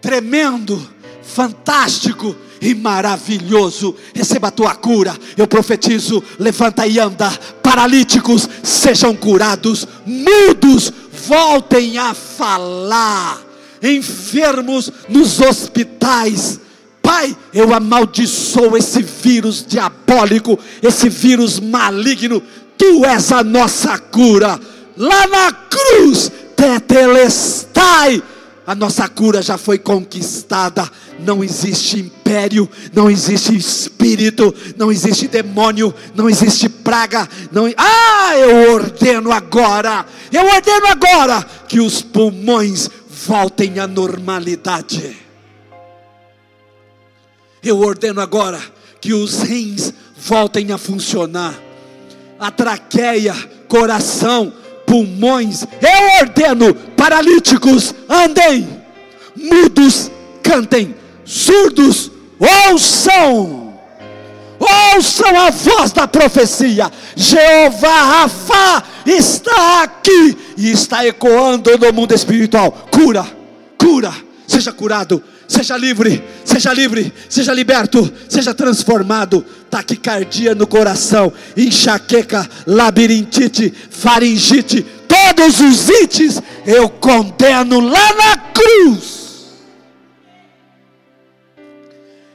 tremendo, fantástico e maravilhoso. Receba a tua cura. Eu profetizo: levanta e anda. Paralíticos sejam curados, mudos voltem a falar, enfermos nos hospitais Pai, eu amaldiçoo esse vírus diabólico, esse vírus maligno. Tu és a nossa cura. Lá na cruz, tetelestai. A nossa cura já foi conquistada. Não existe império, não existe espírito, não existe demônio, não existe praga. Não... Ah, eu ordeno agora, eu ordeno agora que os pulmões voltem à normalidade eu ordeno agora que os rins voltem a funcionar, a traqueia, coração, pulmões. Eu ordeno paralíticos andem, mudos cantem, surdos ouçam. Ouçam a voz da profecia. Jeová Rafa está aqui e está ecoando no mundo espiritual. Cura, cura, seja curado Seja livre, seja livre, seja liberto, seja transformado. Taquicardia no coração, enxaqueca, labirintite, faringite, todos os ites eu condeno lá na cruz.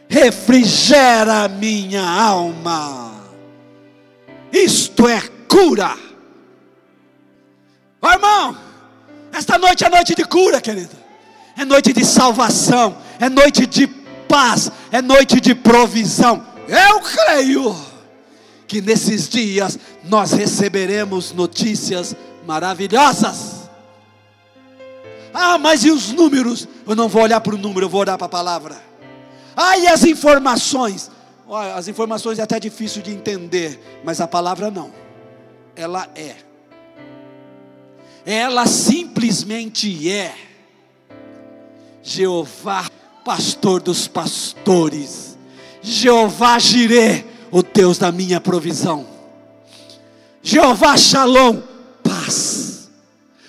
Refrigera minha alma. Isto é cura. Oh, irmão, esta noite é noite de cura, querido é noite de salvação, é noite de paz, é noite de provisão. Eu creio que nesses dias nós receberemos notícias maravilhosas. Ah, mas e os números? Eu não vou olhar para o número, eu vou olhar para a palavra. Ah, e as informações? Olha, as informações é até difícil de entender, mas a palavra não. Ela é. Ela simplesmente é. Jeová, pastor dos pastores, Jeová Jireh, o Deus da minha provisão, Jeová Shalom, paz,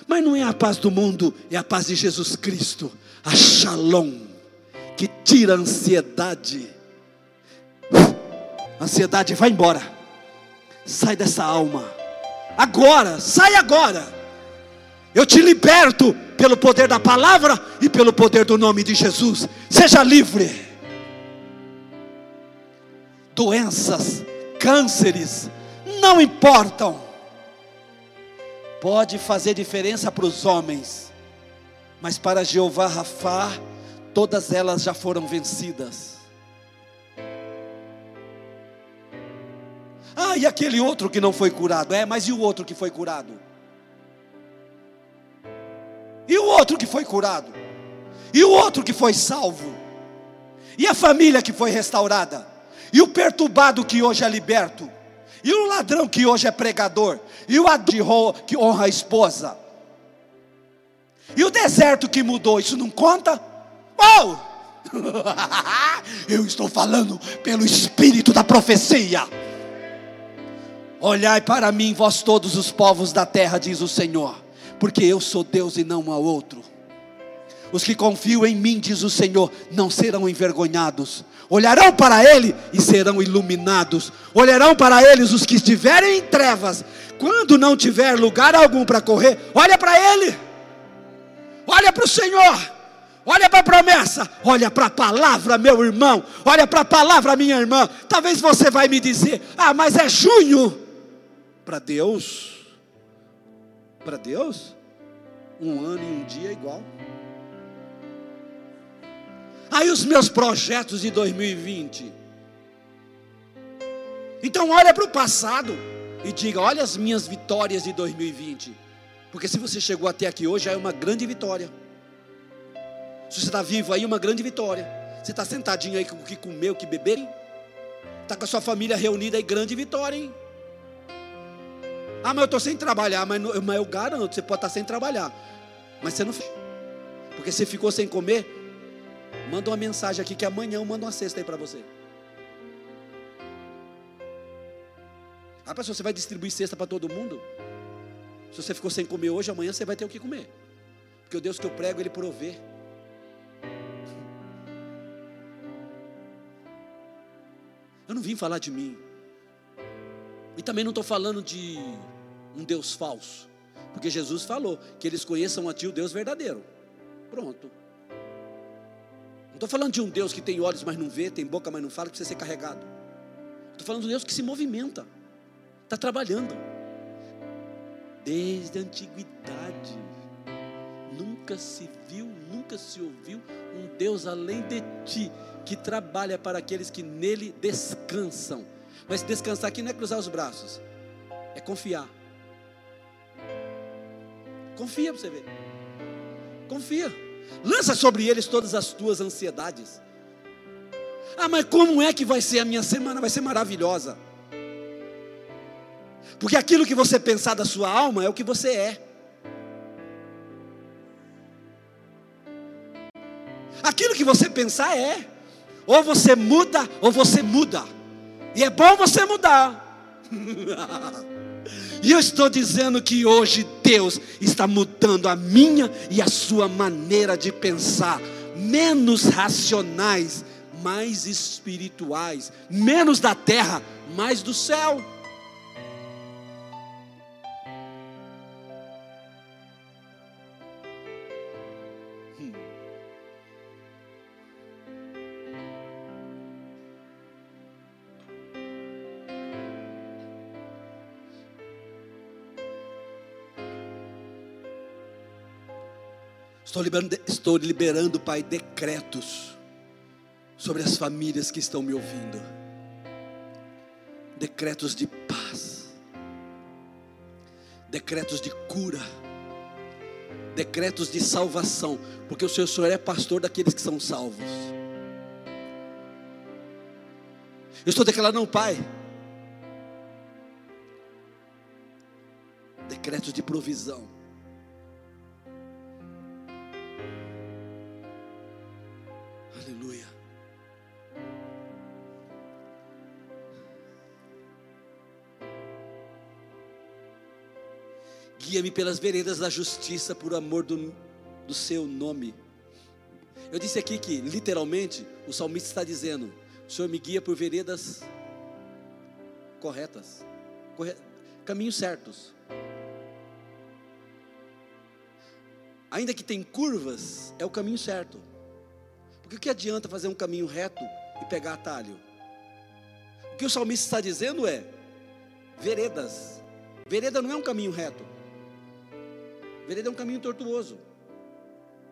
mas não é a paz do mundo, é a paz de Jesus Cristo, a Shalom, que tira a ansiedade, a ansiedade vai embora, sai dessa alma, agora, sai agora, eu te liberto pelo poder da palavra e pelo poder do nome de Jesus. Seja livre. Doenças, cânceres, não importam. Pode fazer diferença para os homens, mas para Jeová Rafá, todas elas já foram vencidas. Ah, e aquele outro que não foi curado? É, mas e o outro que foi curado? E o outro que foi curado? E o outro que foi salvo? E a família que foi restaurada? E o perturbado que hoje é liberto? E o ladrão que hoje é pregador? E o adro que honra a esposa? E o deserto que mudou? Isso não conta? Oh! Eu estou falando pelo espírito da profecia. Olhai para mim, vós todos os povos da terra, diz o Senhor, porque eu sou Deus e não há outro. Os que confiam em mim, diz o Senhor, não serão envergonhados. Olharão para Ele e serão iluminados. Olharão para eles os que estiverem em trevas. Quando não tiver lugar algum para correr, olha para Ele. Olha para o Senhor. Olha para a promessa, olha para a palavra, meu irmão, olha para a palavra, minha irmã. Talvez você vai me dizer: "Ah, mas é junho". Para Deus, para Deus, um ano e um dia é igual. Aí os meus projetos de 2020. Então olha para o passado e diga: olha as minhas vitórias de 2020. Porque se você chegou até aqui hoje, é uma grande vitória. Se você está vivo aí, uma grande vitória. Você está sentadinho aí com o que comer, o que beber, Está com a sua família reunida aí, grande vitória, hein? Ah, mas eu estou sem trabalhar, mas, mas eu garanto, você pode estar tá sem trabalhar. Mas você não. Porque você ficou sem comer, manda uma mensagem aqui que amanhã eu mando uma cesta aí para você. Ah, pastor, você vai distribuir cesta para todo mundo? Se você ficou sem comer hoje, amanhã você vai ter o que comer. Porque o Deus que eu prego, Ele provê. Eu não vim falar de mim. E também não estou falando de um Deus falso. Porque Jesus falou que eles conheçam a Ti o Deus verdadeiro. Pronto. Não estou falando de um Deus que tem olhos, mas não vê, tem boca, mas não fala, precisa ser carregado. Estou falando de um Deus que se movimenta, está trabalhando. Desde a antiguidade, nunca se viu, nunca se ouviu um Deus além de ti, que trabalha para aqueles que nele descansam. Mas descansar aqui não é cruzar os braços, é confiar. Confia para você ver. Confia. Lança sobre eles todas as tuas ansiedades. Ah, mas como é que vai ser a minha semana? Vai ser maravilhosa. Porque aquilo que você pensar da sua alma é o que você é. Aquilo que você pensar é. Ou você muda, ou você muda. E é bom você mudar. e eu estou dizendo que hoje Deus está mudando a minha e a sua maneira de pensar. Menos racionais, mais espirituais. Menos da terra, mais do céu. Estou liberando, estou liberando, Pai, decretos sobre as famílias que estão me ouvindo. Decretos de paz. Decretos de cura. Decretos de salvação, porque o Senhor, o Senhor é pastor daqueles que são salvos. Eu estou declarando, Pai, decretos de provisão Guia-me pelas veredas da justiça por amor do, do seu nome. Eu disse aqui que, literalmente, o salmista está dizendo: O Senhor me guia por veredas corretas, corre... caminhos certos. Ainda que tem curvas, é o caminho certo. Porque o que adianta fazer um caminho reto e pegar atalho? O que o salmista está dizendo é: veredas. Vereda não é um caminho reto. Vereda é um caminho tortuoso.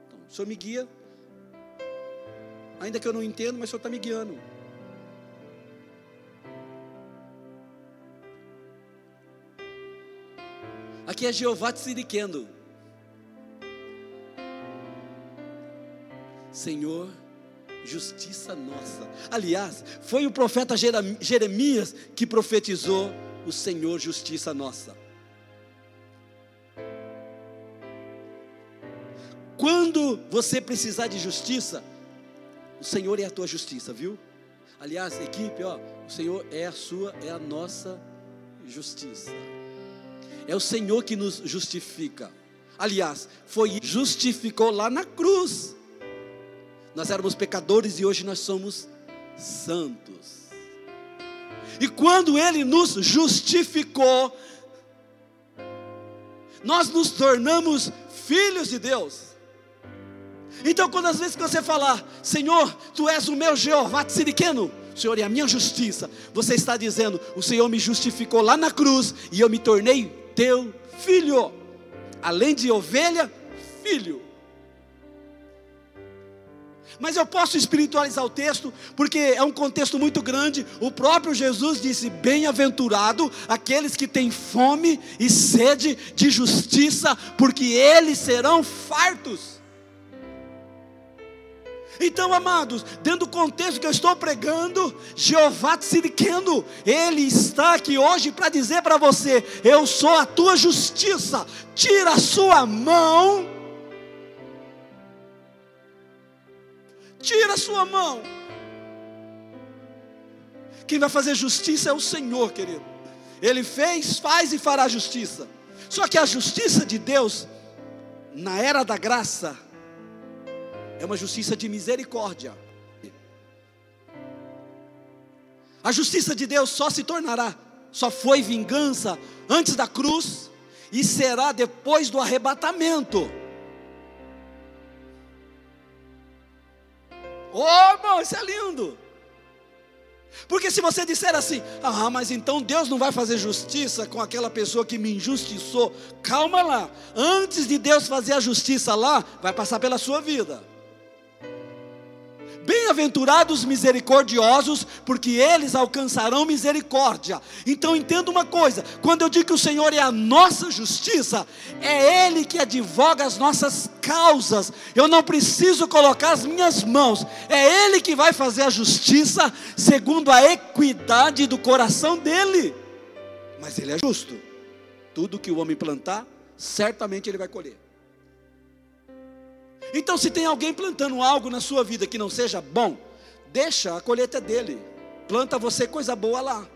Então, o Senhor me guia, ainda que eu não entendo, mas o Senhor está me guiando. Aqui é Jeová te siriquendo. Senhor, justiça nossa. Aliás, foi o profeta Jeremias que profetizou o Senhor, justiça nossa. Você precisar de justiça, o Senhor é a tua justiça, viu? Aliás, equipe, ó, o Senhor é a sua, é a nossa justiça. É o Senhor que nos justifica. Aliás, foi justificou lá na cruz. Nós éramos pecadores e hoje nós somos santos. E quando ele nos justificou, nós nos tornamos filhos de Deus. Então, quando às vezes que você falar, Senhor, Tu és o meu Jeová Tsiriqueno, Senhor é a minha justiça, você está dizendo, o Senhor me justificou lá na cruz e eu me tornei teu filho, além de ovelha, filho. Mas eu posso espiritualizar o texto, porque é um contexto muito grande. O próprio Jesus disse: Bem-aventurado aqueles que têm fome e sede de justiça, porque eles serão fartos. Então, amados, dentro do contexto que eu estou pregando, Jeová Tsiriquendo, Ele está aqui hoje para dizer para você: Eu sou a tua justiça, tira a sua mão, tira a sua mão. Quem vai fazer justiça é o Senhor, querido. Ele fez, faz e fará justiça. Só que a justiça de Deus, na era da graça, é uma justiça de misericórdia. A justiça de Deus só se tornará, só foi vingança antes da cruz e será depois do arrebatamento. Oh, irmão, isso é lindo. Porque se você disser assim, ah, mas então Deus não vai fazer justiça com aquela pessoa que me injustiçou, calma lá, antes de Deus fazer a justiça lá, vai passar pela sua vida. Bem-aventurados misericordiosos, porque eles alcançarão misericórdia. Então entenda uma coisa: quando eu digo que o Senhor é a nossa justiça, é Ele que advoga as nossas causas. Eu não preciso colocar as minhas mãos, é Ele que vai fazer a justiça segundo a equidade do coração dele. Mas Ele é justo. Tudo que o homem plantar, certamente ele vai colher. Então, se tem alguém plantando algo na sua vida que não seja bom, deixa a colheita dele. Planta você coisa boa lá.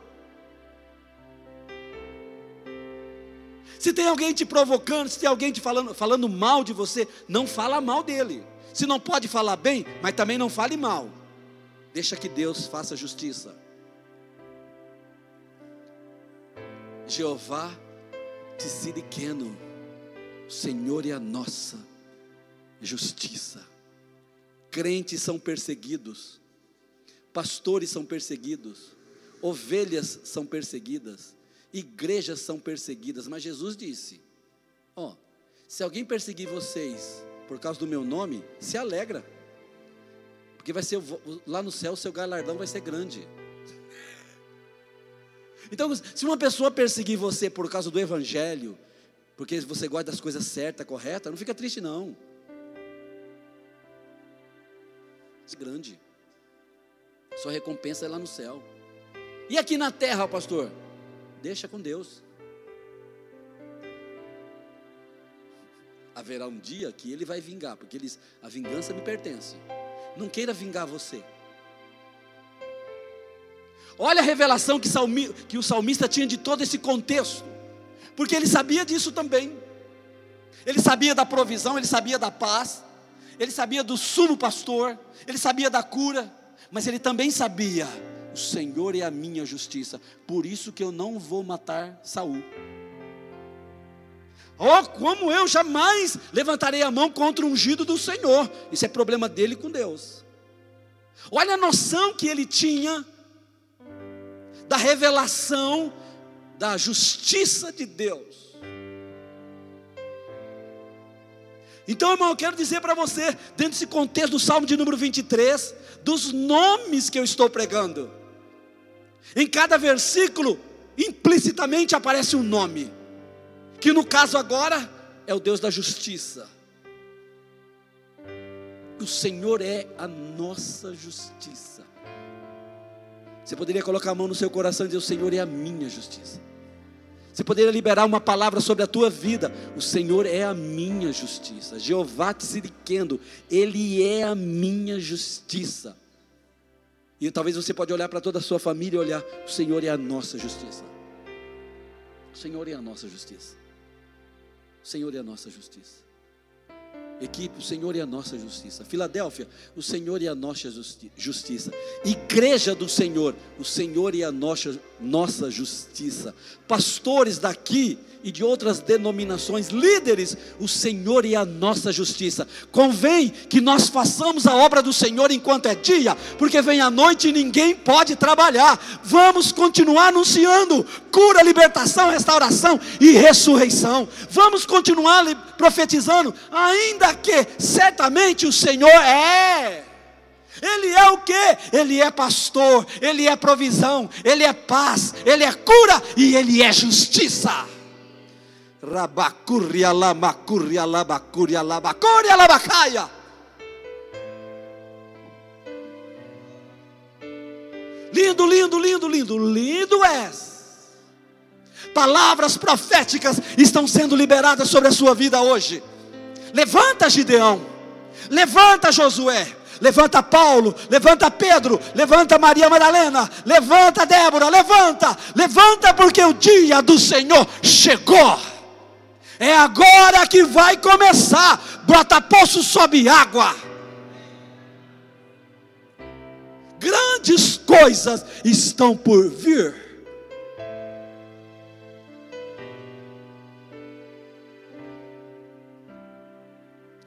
Se tem alguém te provocando, se tem alguém te falando, falando mal de você, não fala mal dele. Se não pode falar bem, mas também não fale mal. Deixa que Deus faça justiça. Jeová Tsiriqueno, o Senhor é a nossa justiça. Crentes são perseguidos, pastores são perseguidos, ovelhas são perseguidas, igrejas são perseguidas, mas Jesus disse: Ó, oh, se alguém perseguir vocês por causa do meu nome, se alegra, porque vai ser lá no céu o seu galardão vai ser grande. Então, se uma pessoa perseguir você por causa do evangelho, porque você gosta das coisas certas, corretas, não fica triste não. Grande. Sua recompensa é lá no céu. E aqui na terra, pastor? Deixa com Deus. Haverá um dia que ele vai vingar, porque ele diz: a vingança me pertence. Não queira vingar você. Olha a revelação que, salmi, que o salmista tinha de todo esse contexto, porque ele sabia disso também. Ele sabia da provisão, ele sabia da paz, ele sabia do sumo pastor, ele sabia da cura, mas ele também sabia: o Senhor é a minha justiça, por isso que eu não vou matar Saul. Oh, como eu jamais levantarei a mão contra o ungido do Senhor. Isso é problema dele com Deus. Olha a noção que ele tinha da revelação da justiça de Deus. Então, irmão, eu quero dizer para você, dentro desse contexto do Salmo de número 23, dos nomes que eu estou pregando. Em cada versículo, implicitamente aparece um nome. que no caso agora é o Deus da justiça. O Senhor é a nossa justiça. Você poderia colocar a mão no seu coração e dizer: O Senhor é a minha justiça. Você poderia liberar uma palavra sobre a tua vida. O Senhor é a minha justiça. Jeová Tsiriquendo, Ele é a minha justiça. E talvez você pode olhar para toda a sua família e olhar, o Senhor é a nossa justiça. O Senhor é a nossa justiça. O Senhor é a nossa justiça. Equipe, o Senhor é a nossa justiça. Filadélfia, o Senhor é a nossa justiça. Igreja do Senhor, o Senhor é a nossa, nossa justiça. Pastores daqui e de outras denominações, líderes, o Senhor e a nossa justiça. Convém que nós façamos a obra do Senhor enquanto é dia, porque vem a noite e ninguém pode trabalhar. Vamos continuar anunciando cura, libertação, restauração e ressurreição. Vamos continuar profetizando, ainda que certamente o Senhor é. Ele é o que? Ele é pastor, ele é provisão, ele é paz, ele é cura e ele é justiça. Lindo, lindo, lindo, lindo, lindo és. Palavras proféticas estão sendo liberadas sobre a sua vida hoje. Levanta Gideão, levanta Josué, levanta Paulo, levanta Pedro, levanta Maria Madalena, levanta Débora, levanta, levanta porque o dia do Senhor chegou. É agora que vai começar. Brota poço, sobe água. Grandes coisas estão por vir.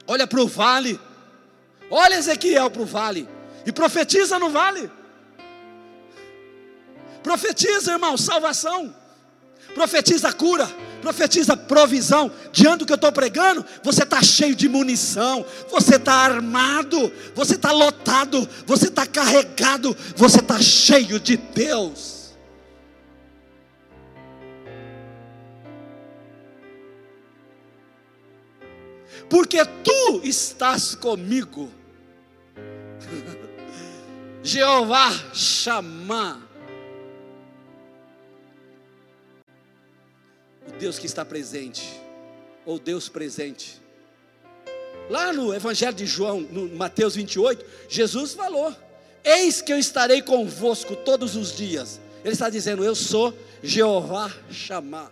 Olha para o vale. Olha Ezequiel para o vale. E profetiza no vale. Profetiza, irmão, salvação. Profetiza cura profetiza provisão. Diante do que eu estou pregando, você está cheio de munição, você está armado, você está lotado, você está carregado, você está cheio de Deus. Porque tu estás comigo. Jeová chamar Deus que está presente, ou Deus presente. Lá no Evangelho de João, no Mateus 28, Jesus falou: Eis que eu estarei convosco todos os dias. Ele está dizendo: Eu sou Jeová chamar.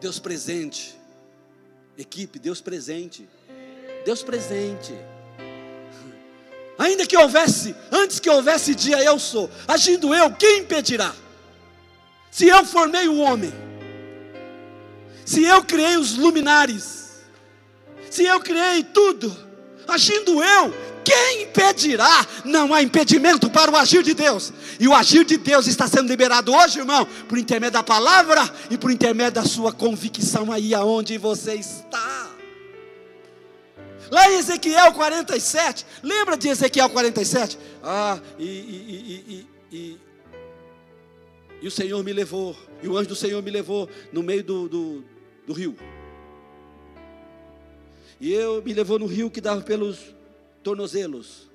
Deus presente. Equipe, Deus presente. Deus presente. Ainda que houvesse, antes que houvesse dia, eu sou. Agindo eu, quem impedirá? Se eu formei o homem, se eu criei os luminares, se eu criei tudo, agindo eu, quem impedirá? Não há impedimento para o agir de Deus. E o agir de Deus está sendo liberado hoje, irmão, por intermédio da palavra e por intermédio da sua convicção aí aonde você está. Lá em Ezequiel 47, lembra de Ezequiel 47? Ah, e, e, e, e e o Senhor me levou, e o anjo do Senhor me levou no meio do, do, do rio. E eu me levou no rio que dava pelos tornozelos.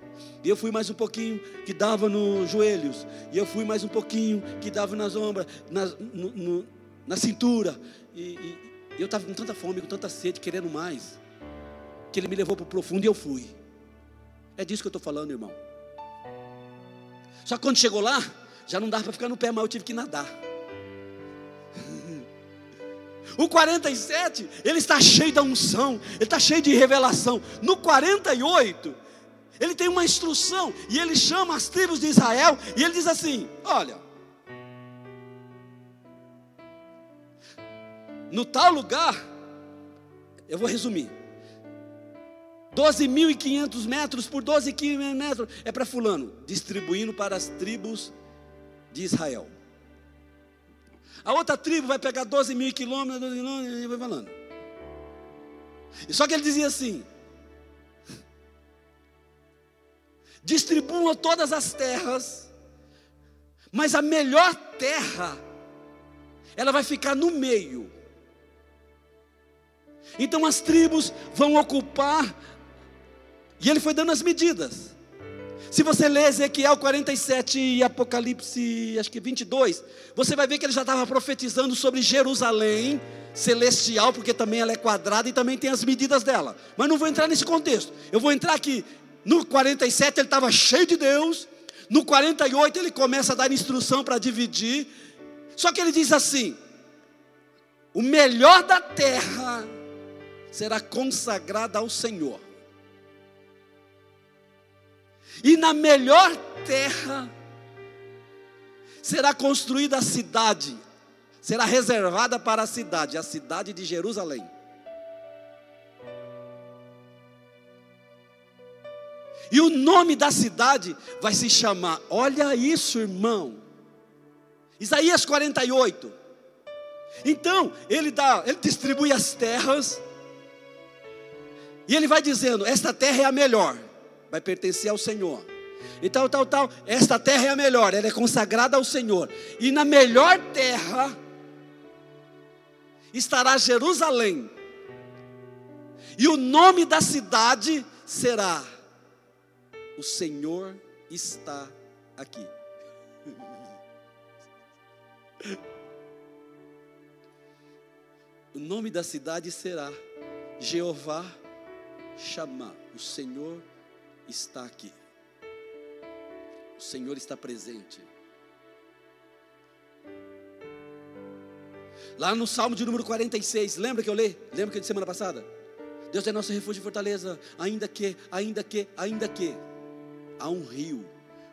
E eu fui mais um pouquinho que dava nos joelhos. E eu fui mais um pouquinho que dava nas ombros, na, no, no, na cintura. E, e, eu estava com tanta fome, com tanta sede, querendo mais. Que ele me levou para o profundo e eu fui. É disso que eu estou falando, irmão. Só que quando chegou lá, já não dava para ficar no pé, mas eu tive que nadar. O 47, ele está cheio da unção, ele está cheio de revelação. No 48, ele tem uma instrução e ele chama as tribos de Israel e ele diz assim: Olha, no tal lugar, eu vou resumir: 12.500 metros por 12.500 metros é para Fulano, distribuindo para as tribos de Israel. A outra tribo vai pegar 12 mil quilômetros, 12 quilômetros, e vai falando. E só que ele dizia assim: distribuam todas as terras, mas a melhor terra ela vai ficar no meio. Então as tribos vão ocupar, e ele foi dando as medidas. Se você ler Ezequiel 47 e Apocalipse, acho que 22, você vai ver que ele já estava profetizando sobre Jerusalém celestial, porque também ela é quadrada e também tem as medidas dela. Mas não vou entrar nesse contexto. Eu vou entrar aqui. No 47 ele estava cheio de Deus. No 48 ele começa a dar instrução para dividir. Só que ele diz assim: o melhor da terra será consagrada ao Senhor. E na melhor terra será construída a cidade, será reservada para a cidade, a cidade de Jerusalém. E o nome da cidade vai se chamar, olha isso, irmão. Isaías 48. Então, ele dá, ele distribui as terras, e ele vai dizendo: esta terra é a melhor, vai pertencer ao Senhor. E tal, tal, tal, esta terra é a melhor, ela é consagrada ao Senhor. E na melhor terra estará Jerusalém. E o nome da cidade será: O Senhor está aqui. O nome da cidade será Jeová chamar. O Senhor está aqui. O Senhor está presente. Lá no Salmo de número 46, lembra que eu li? Lembra que eu disse semana passada? Deus é nosso refúgio e fortaleza, ainda que, ainda que, ainda que há um rio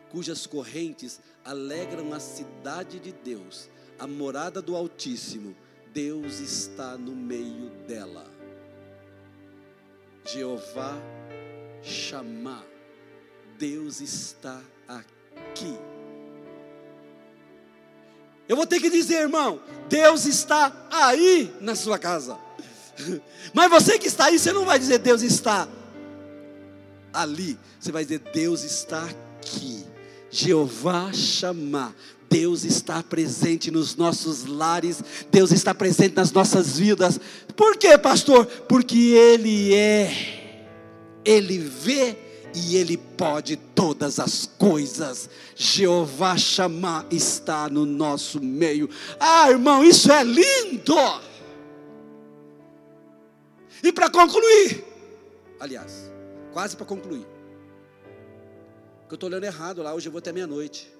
cujas correntes alegram a cidade de Deus, a morada do Altíssimo. Deus está no meio dela. Jeová chamar. Deus está aqui. Eu vou ter que dizer, irmão, Deus está aí na sua casa. Mas você que está aí, você não vai dizer Deus está ali. Você vai dizer Deus está aqui. Jeová chamar. Deus está presente nos nossos lares, Deus está presente nas nossas vidas. Por quê, pastor? Porque Ele é, Ele vê e Ele pode todas as coisas. Jeová chamar está no nosso meio. Ah, irmão, isso é lindo! E para concluir, aliás, quase para concluir, porque eu estou olhando errado lá, hoje eu vou até meia-noite.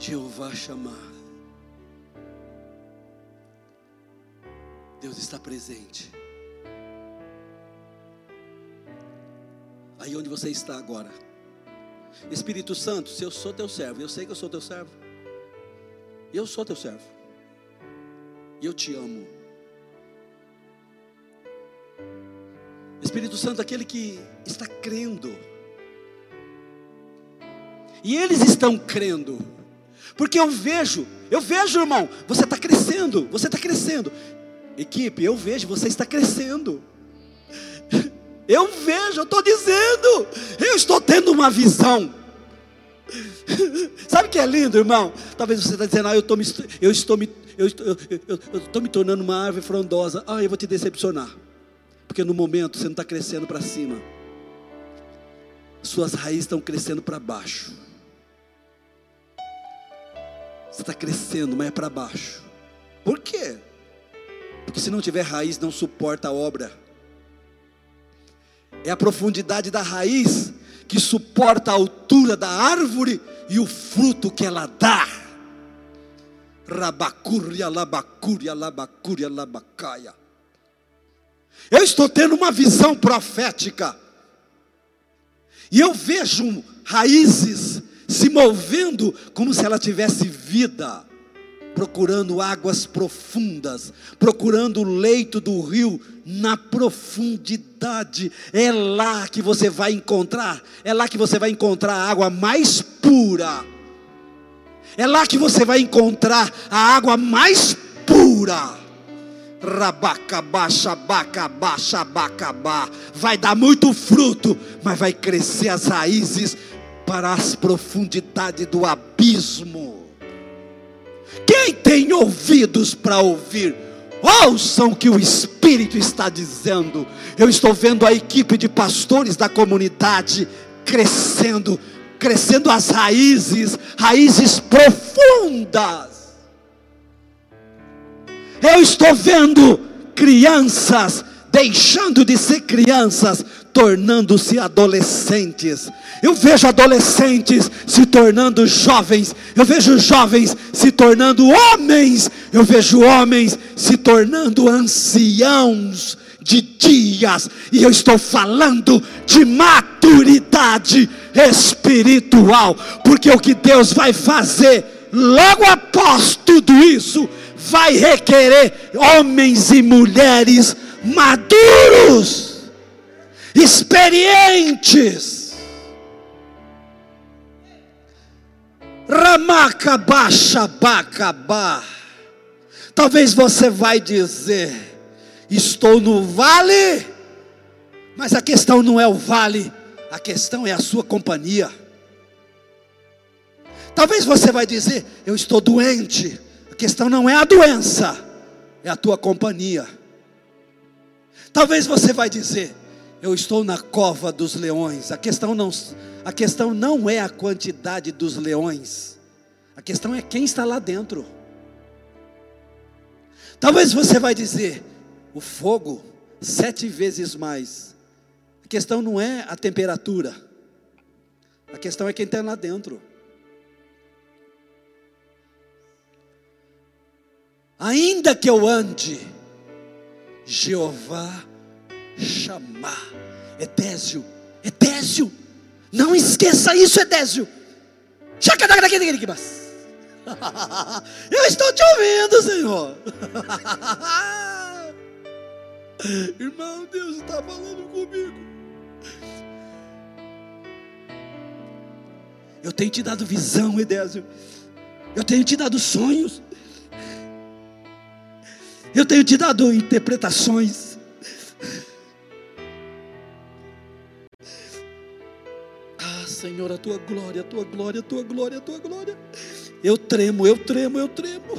Jeová chamar. Deus está presente. Aí onde você está agora. Espírito Santo, se eu sou teu servo, eu sei que eu sou teu servo. Eu sou teu servo. E eu te amo. Espírito Santo, aquele que está crendo. E eles estão crendo. Porque eu vejo, eu vejo, irmão, você está crescendo, você está crescendo. Equipe, eu vejo, você está crescendo. Eu vejo, eu estou dizendo, eu estou tendo uma visão. Sabe o que é lindo, irmão? Talvez você está dizendo, ah, eu, tô me, eu estou me, eu, eu, eu, eu estou me tornando uma árvore frondosa. Ah, eu vou te decepcionar. Porque no momento você não está crescendo para cima. Suas raízes estão crescendo para baixo. Você está crescendo, mas é para baixo. Por quê? Porque se não tiver raiz, não suporta a obra. É a profundidade da raiz que suporta a altura da árvore e o fruto que ela dá. Rabacúria, labacúria, labacúria, labacaia. Eu estou tendo uma visão profética. E eu vejo raízes se movendo como se ela tivesse vida, procurando águas profundas, procurando o leito do rio na profundidade. É lá que você vai encontrar, é lá que você vai encontrar a água mais pura. É lá que você vai encontrar a água mais pura. Rabacabá, xabacabá, xabacabá. Vai dar muito fruto, mas vai crescer as raízes para as profundidades do abismo. Quem tem ouvidos para ouvir, ouçam o que o Espírito está dizendo. Eu estou vendo a equipe de pastores da comunidade crescendo, crescendo as raízes, raízes profundas. Eu estou vendo crianças deixando de ser crianças, tornando-se adolescentes. Eu vejo adolescentes se tornando jovens, eu vejo jovens se tornando homens, eu vejo homens se tornando anciãos de dias, e eu estou falando de maturidade espiritual, porque o que Deus vai fazer logo após tudo isso vai requerer homens e mulheres maduros, experientes. Ramacabachabacabá. Talvez você vai dizer: estou no vale, mas a questão não é o vale, a questão é a sua companhia. Talvez você vai dizer: eu estou doente, questão não é a doença, é a tua companhia. Talvez você vai dizer, eu estou na cova dos leões. A questão não, a questão não é a quantidade dos leões. A questão é quem está lá dentro. Talvez você vai dizer, o fogo sete vezes mais. A questão não é a temperatura. A questão é quem está lá dentro. ainda que eu ande, Jeová chamar. Edésio, Edésio, não esqueça isso, Edésio. Eu estou te ouvindo, Senhor. Irmão, Deus está falando comigo. Eu tenho te dado visão, Edésio. Eu tenho te dado sonhos. Eu tenho te dado interpretações. Senhor, a tua glória, a tua glória, a tua glória, a tua glória. Eu tremo, eu tremo, eu tremo.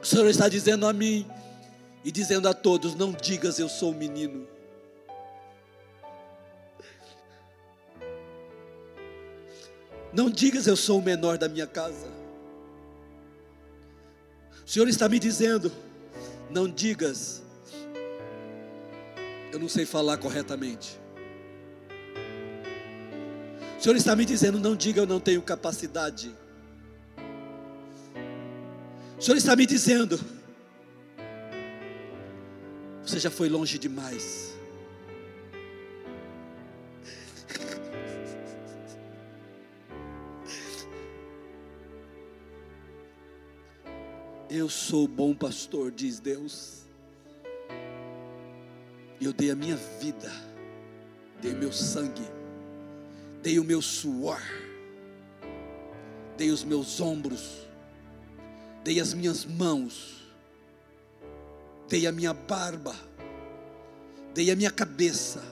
O Senhor está dizendo a mim e dizendo a todos: não digas eu sou um menino. Não digas eu sou o menor da minha casa. O Senhor está me dizendo, não digas eu não sei falar corretamente. O Senhor está me dizendo, não diga eu não tenho capacidade. O Senhor está me dizendo, você já foi longe demais. Eu sou bom pastor, diz Deus. Eu dei a minha vida, dei o meu sangue, dei o meu suor, dei os meus ombros, dei as minhas mãos, dei a minha barba, dei a minha cabeça,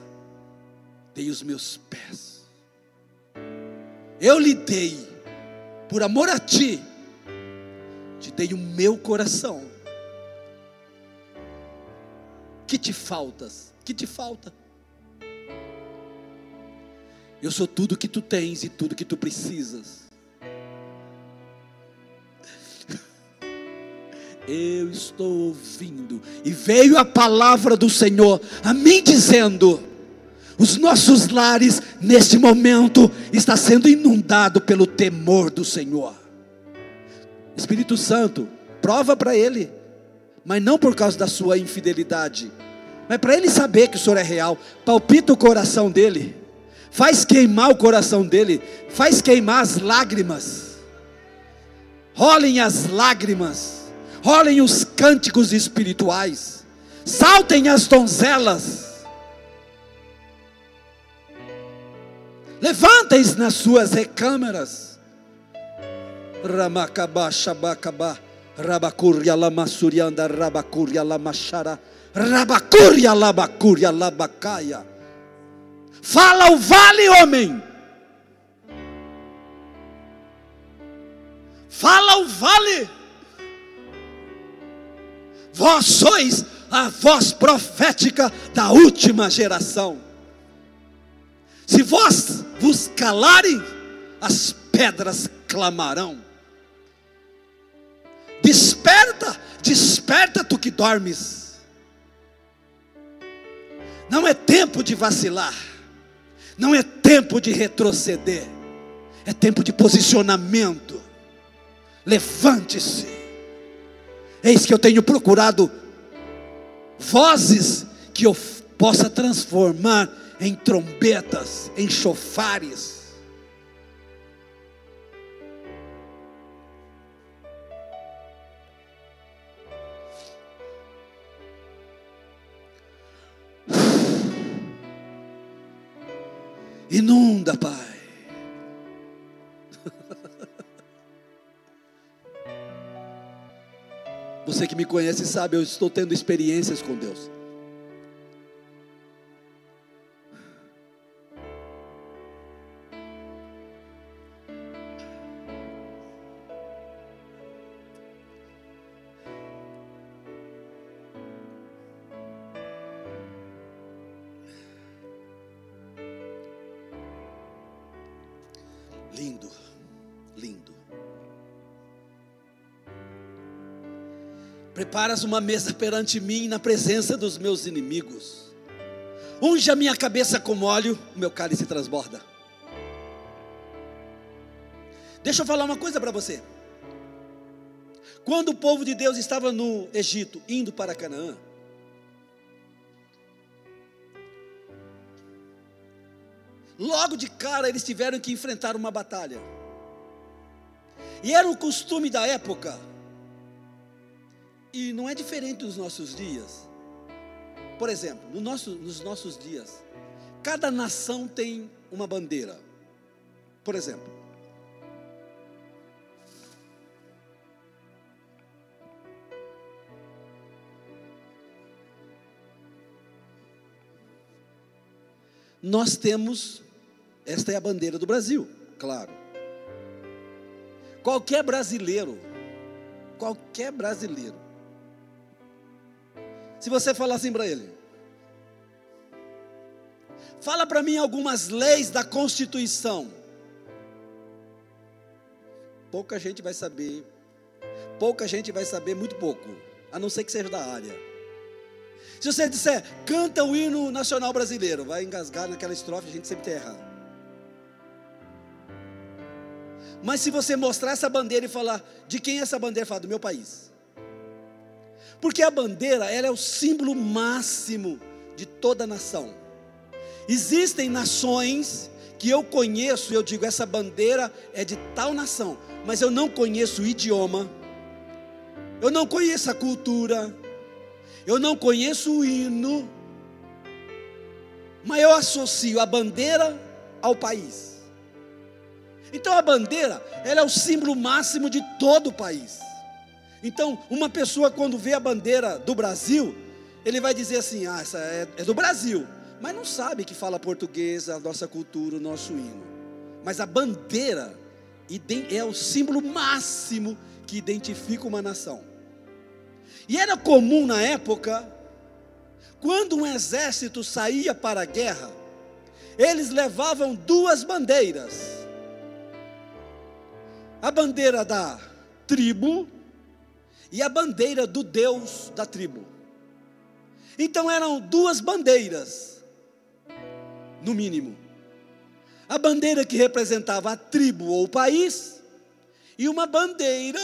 dei os meus pés. Eu lhe dei, por amor a ti, te dei o meu coração. Que te faltas? Que te falta? Eu sou tudo que tu tens e tudo que tu precisas. Eu estou ouvindo, e veio a palavra do Senhor a mim dizendo: os nossos lares neste momento está sendo inundado pelo temor do Senhor. Espírito Santo, prova para ele, mas não por causa da sua infidelidade, mas para ele saber que o Senhor é real. Palpita o coração dele, faz queimar o coração dele, faz queimar as lágrimas, rolem as lágrimas, rolem os cânticos espirituais, saltem as donzelas. Levantem-se nas suas recâmaras. Ramakabá, Shabakabá, Rabacuria Lamassurianda, Rabacuria Lamachara, Rabacuria Labacuria Labacaia. Fala o vale, homem. Fala o vale. Vós sois a voz profética da última geração. Se vós vos calarem, as pedras clamarão. Desperta, desperta tu que dormes. Não é tempo de vacilar, não é tempo de retroceder, é tempo de posicionamento. Levante-se. Eis que eu tenho procurado vozes que eu possa transformar em trombetas, em chofares. Inunda, Pai. Você que me conhece sabe, eu estou tendo experiências com Deus. Preparas uma mesa perante mim na presença dos meus inimigos. Unge a minha cabeça com óleo, o meu cálice transborda. Deixa eu falar uma coisa para você. Quando o povo de Deus estava no Egito, indo para Canaã, Logo de cara eles tiveram que enfrentar uma batalha. E era o costume da época. E não é diferente dos nossos dias. Por exemplo, no nosso, nos nossos dias, cada nação tem uma bandeira. Por exemplo, nós temos esta é a bandeira do Brasil, claro. Qualquer brasileiro, qualquer brasileiro, se você falar assim para ele, fala para mim algumas leis da Constituição, pouca gente vai saber, pouca gente vai saber, muito pouco, a não ser que seja da área. Se você disser, canta o hino nacional brasileiro, vai engasgar naquela estrofe, a gente sempre erra. Mas se você mostrar essa bandeira e falar de quem é essa bandeira, fala do meu país. Porque a bandeira, ela é o símbolo máximo de toda nação. Existem nações que eu conheço, eu digo, essa bandeira é de tal nação, mas eu não conheço o idioma, eu não conheço a cultura, eu não conheço o hino, mas eu associo a bandeira ao país. Então a bandeira, ela é o símbolo máximo de todo o país. Então, uma pessoa quando vê a bandeira do Brasil, ele vai dizer assim: "Ah, essa é, é do Brasil", mas não sabe que fala português, a nossa cultura, o nosso hino. Mas a bandeira é o símbolo máximo que identifica uma nação. E era comum na época, quando um exército saía para a guerra, eles levavam duas bandeiras a bandeira da tribo e a bandeira do Deus da tribo. Então eram duas bandeiras, no mínimo. A bandeira que representava a tribo ou o país, e uma bandeira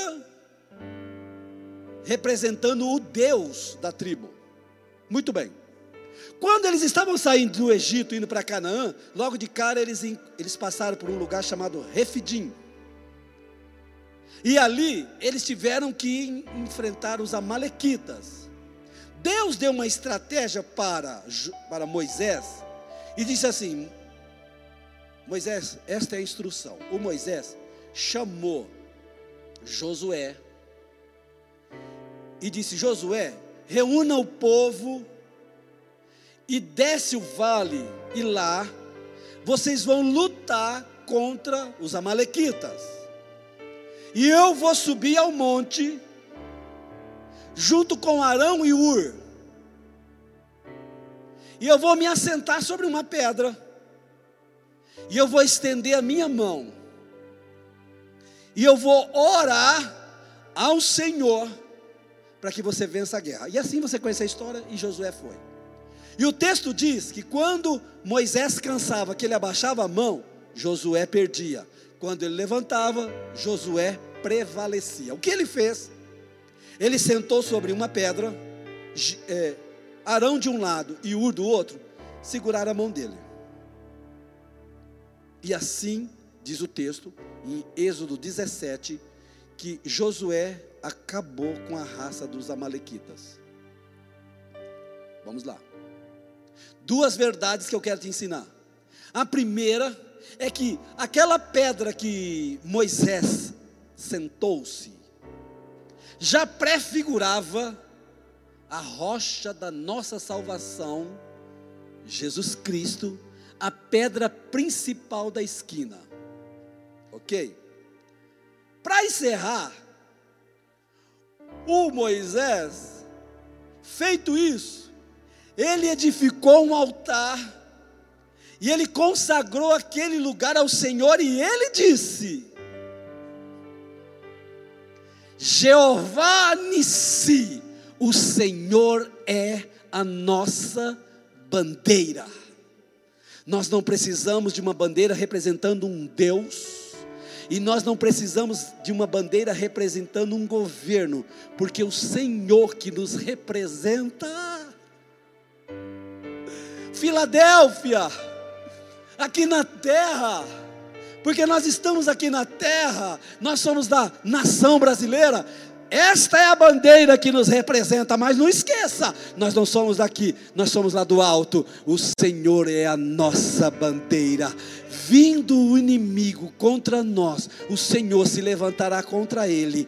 representando o Deus da tribo. Muito bem. Quando eles estavam saindo do Egito, indo para Canaã, logo de cara eles, eles passaram por um lugar chamado Refidim. E ali eles tiveram que enfrentar os Amalequitas. Deus deu uma estratégia para, para Moisés e disse assim: Moisés, esta é a instrução. O Moisés chamou Josué e disse: Josué, reúna o povo e desce o vale, e lá vocês vão lutar contra os Amalequitas. E eu vou subir ao monte, junto com Arão e Ur, e eu vou me assentar sobre uma pedra, e eu vou estender a minha mão, e eu vou orar ao Senhor para que você vença a guerra. E assim você conhece a história e Josué foi. E o texto diz que quando Moisés cansava, que ele abaixava a mão, Josué perdia. Quando ele levantava, Josué prevalecia. O que ele fez? Ele sentou sobre uma pedra, é, Arão de um lado e Ur do outro, seguraram a mão dele. E assim, diz o texto, em Êxodo 17, que Josué acabou com a raça dos Amalequitas. Vamos lá. Duas verdades que eu quero te ensinar. A primeira é que aquela pedra que Moisés sentou-se já prefigurava a rocha da nossa salvação, Jesus Cristo, a pedra principal da esquina. Ok? Para encerrar, o Moisés, feito isso, ele edificou um altar e ele consagrou aquele lugar ao Senhor e ele disse: Jeová Nissi, o Senhor é a nossa bandeira. Nós não precisamos de uma bandeira representando um Deus, e nós não precisamos de uma bandeira representando um governo, porque o Senhor que nos representa. Filadélfia, aqui na terra, porque nós estamos aqui na terra, nós somos da nação brasileira, esta é a bandeira que nos representa, mas não esqueça, nós não somos daqui, nós somos lá do alto. O Senhor é a nossa bandeira. Vindo o inimigo contra nós, o Senhor se levantará contra ele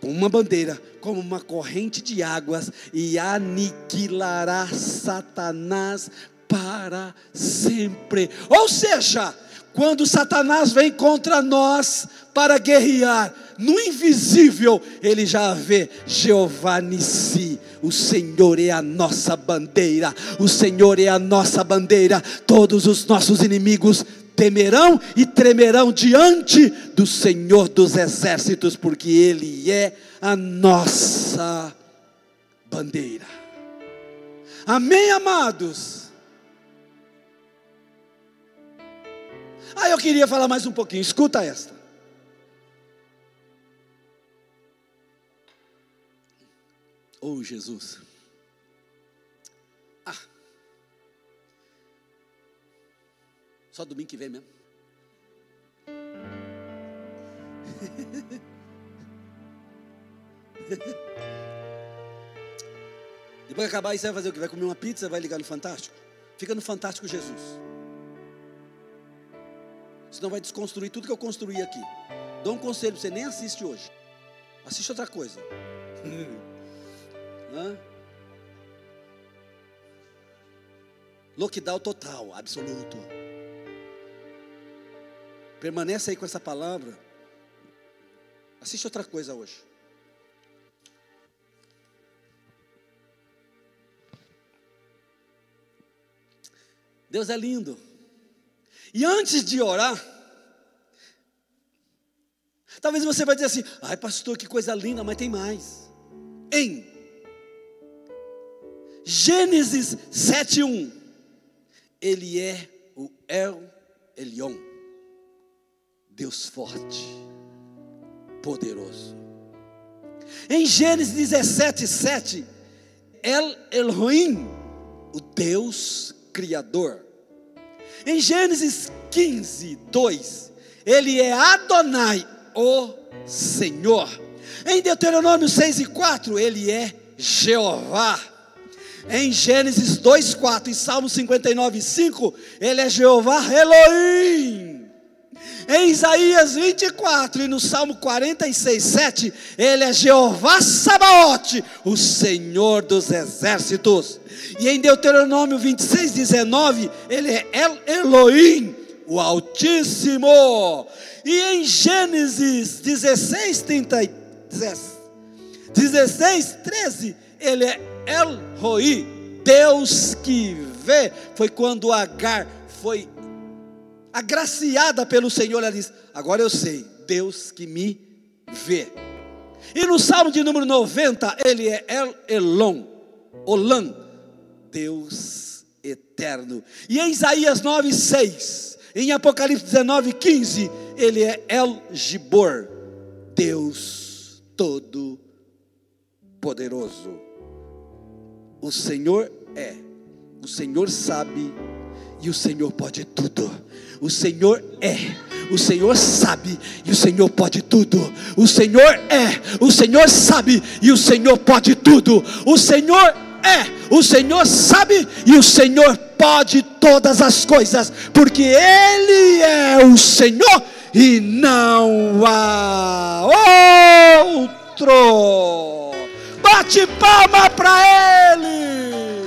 com uma bandeira, como uma corrente de águas e aniquilará Satanás para sempre. Ou seja, quando Satanás vem contra nós para guerrear, no invisível, ele já vê Jeová Nissi. O Senhor é a nossa bandeira, o Senhor é a nossa bandeira. Todos os nossos inimigos temerão e tremerão diante do Senhor dos exércitos, porque Ele é a nossa bandeira. Amém, amados? Ah, eu queria falar mais um pouquinho, escuta esta. Oh, Jesus. Ah. Só domingo que vem mesmo. Depois que acabar isso, vai fazer o que? Vai comer uma pizza, vai ligar no Fantástico? Fica no Fantástico Jesus. Senão vai desconstruir tudo que eu construí aqui. Dou um conselho, você nem assiste hoje. Assiste outra coisa. Hã? Lockdown total, absoluto. Permanece aí com essa palavra. Assiste outra coisa hoje. Deus é lindo. E antes de orar, talvez você vai dizer assim: ai, pastor, que coisa linda, mas tem mais. Em Gênesis 7:1, ele é o El Elion, Deus forte, poderoso. Em Gênesis 17:7, El Elohim, o Deus criador. Em Gênesis 15, 2, ele é Adonai, o Senhor. Em Deuteronômio 6 e 4, ele é Jeová. Em Gênesis 2, 4 e Salmo 59, 5, ele é Jeová Elohim. Em Isaías 24 e no Salmo 46, 7, ele é Jeová Sabaote, o Senhor dos exércitos. E em Deuteronômio 26, 19, ele é El Elohim, o Altíssimo. E em Gênesis 16, 30, 16, 13, ele é El Roi, Deus que vê. Foi quando Agar foi agraciada pelo Senhor, ela diz: Agora eu sei, Deus que me vê. E no Salmo de número 90, ele é El Elon, Olam, Deus eterno. E em Isaías 9, 6, em Apocalipse 19, 15, ele é El Gibor, Deus todo poderoso. O Senhor é, o Senhor sabe e o Senhor pode tudo. O Senhor é, o Senhor sabe e o Senhor pode tudo. O Senhor é, o Senhor sabe e o Senhor pode tudo. O Senhor é, o Senhor sabe e o Senhor pode todas as coisas, porque Ele é o Senhor e não há outro. Bate palma para Ele.